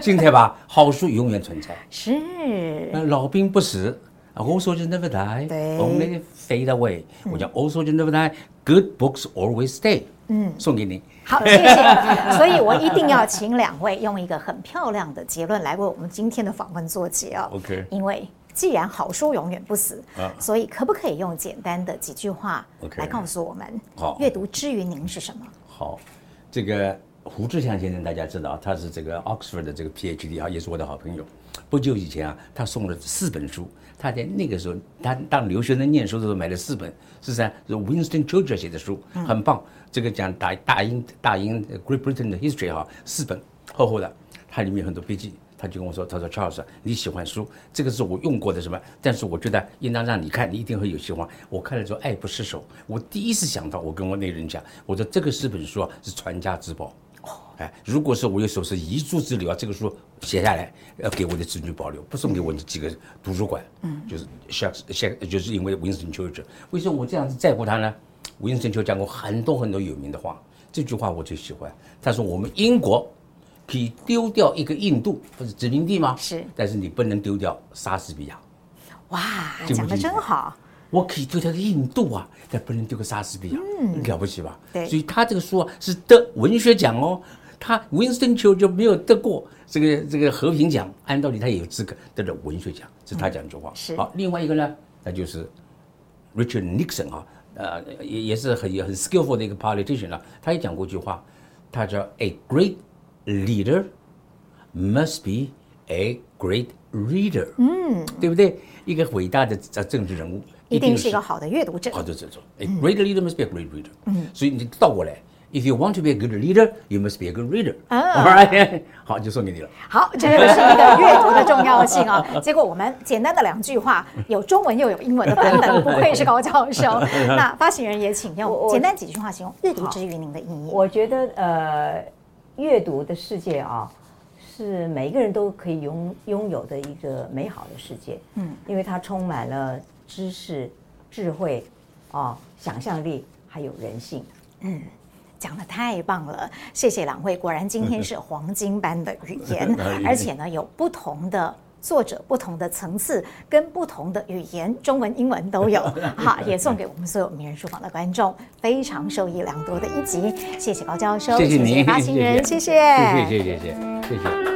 精彩吧？好书永远存在。是。老兵不死，Old soldiers never die，Only fade away。我讲，Old soldiers never die，Good books always stay。嗯，送给您。好，谢谢。(laughs) 所以我一定要请两位用一个很漂亮的结论来为我们今天的访问做结哦。OK。因为既然好书永远不死，啊，所以可不可以用简单的几句话来告诉我们，好，阅读之于您是什么？好，这个胡志强先生大家知道，他是这个 Oxford 的这个 PhD 啊，也是我的好朋友。不久以前啊，他送了四本书。他在那个时候，他当留学生念书的时候买了四本，是啥？是 Winston Churchill 写的书，很棒。这个讲大大英大英 Great Britain 的 history 哈，四本厚厚的，它里面有很多笔记。他就跟我说：“他说 Charles，你喜欢书，这个是我用过的什么？但是我觉得应当让你看，你一定会有喜欢。我看了之后爱不释手。我第一次想到，我跟我那人讲，我说这个四本书啊是传家之宝。”哎，如果是我有手是遗嘱之流啊，这个书写下来要给我的子女保留，不送给我的几个图书馆。嗯，就是像像就是因为 Winston Churchill，为什么我这样子在乎他呢？Winston Churchill 讲过很多很多有名的话，这句话我最喜欢。他说：“我们英国可以丢掉一个印度，不是殖民地吗？是，但是你不能丢掉莎士比亚。”哇，讲得真好。我可以丢掉个印度啊，但不能丢个莎士比亚，嗯，了不起吧？对，所以他这个书啊是得文学奖哦。他 Winston Churchill 就没有得过这个这个和平奖，按道理他也有资格得了文学奖，这是他讲的话。是。好，另外一个呢，那就是 Richard Nixon 啊，呃，也也是很很 skillful 的一个 politician 了。他也讲过一句话，他叫 A great leader must be a great reader。嗯，对不对？一个伟大的政治人物。一定是一个好的阅读者。好的，这种。A great leader must be a great reader。嗯，所以你倒过来，If you want to be a good leader, you must be a good reader。(laughs) All right，(laughs) 好，就送给你了。好，这个是一个阅读的重要性啊。(laughs) 结果我们简单的两句话，有中文又有英文的版本，不愧是高教授。那发行人也请用简单几句话形容阅读之于您的意义。我觉得呃，阅读的世界啊，是每一个人都可以拥拥有的一个美好的世界。嗯，因为它充满了知识。智慧，啊，想象力，还有人性，嗯，讲的太棒了，谢谢两位，果然今天是黄金般的语言，(laughs) 而且呢，有不同的作者、不同的层次跟不同的语言，中文、英文都有，(laughs) 好，也送给我们所有名人书房的观众，非常受益良多的一集，谢谢高教授，谢谢您，发行人，谢谢，谢谢，谢谢。谢谢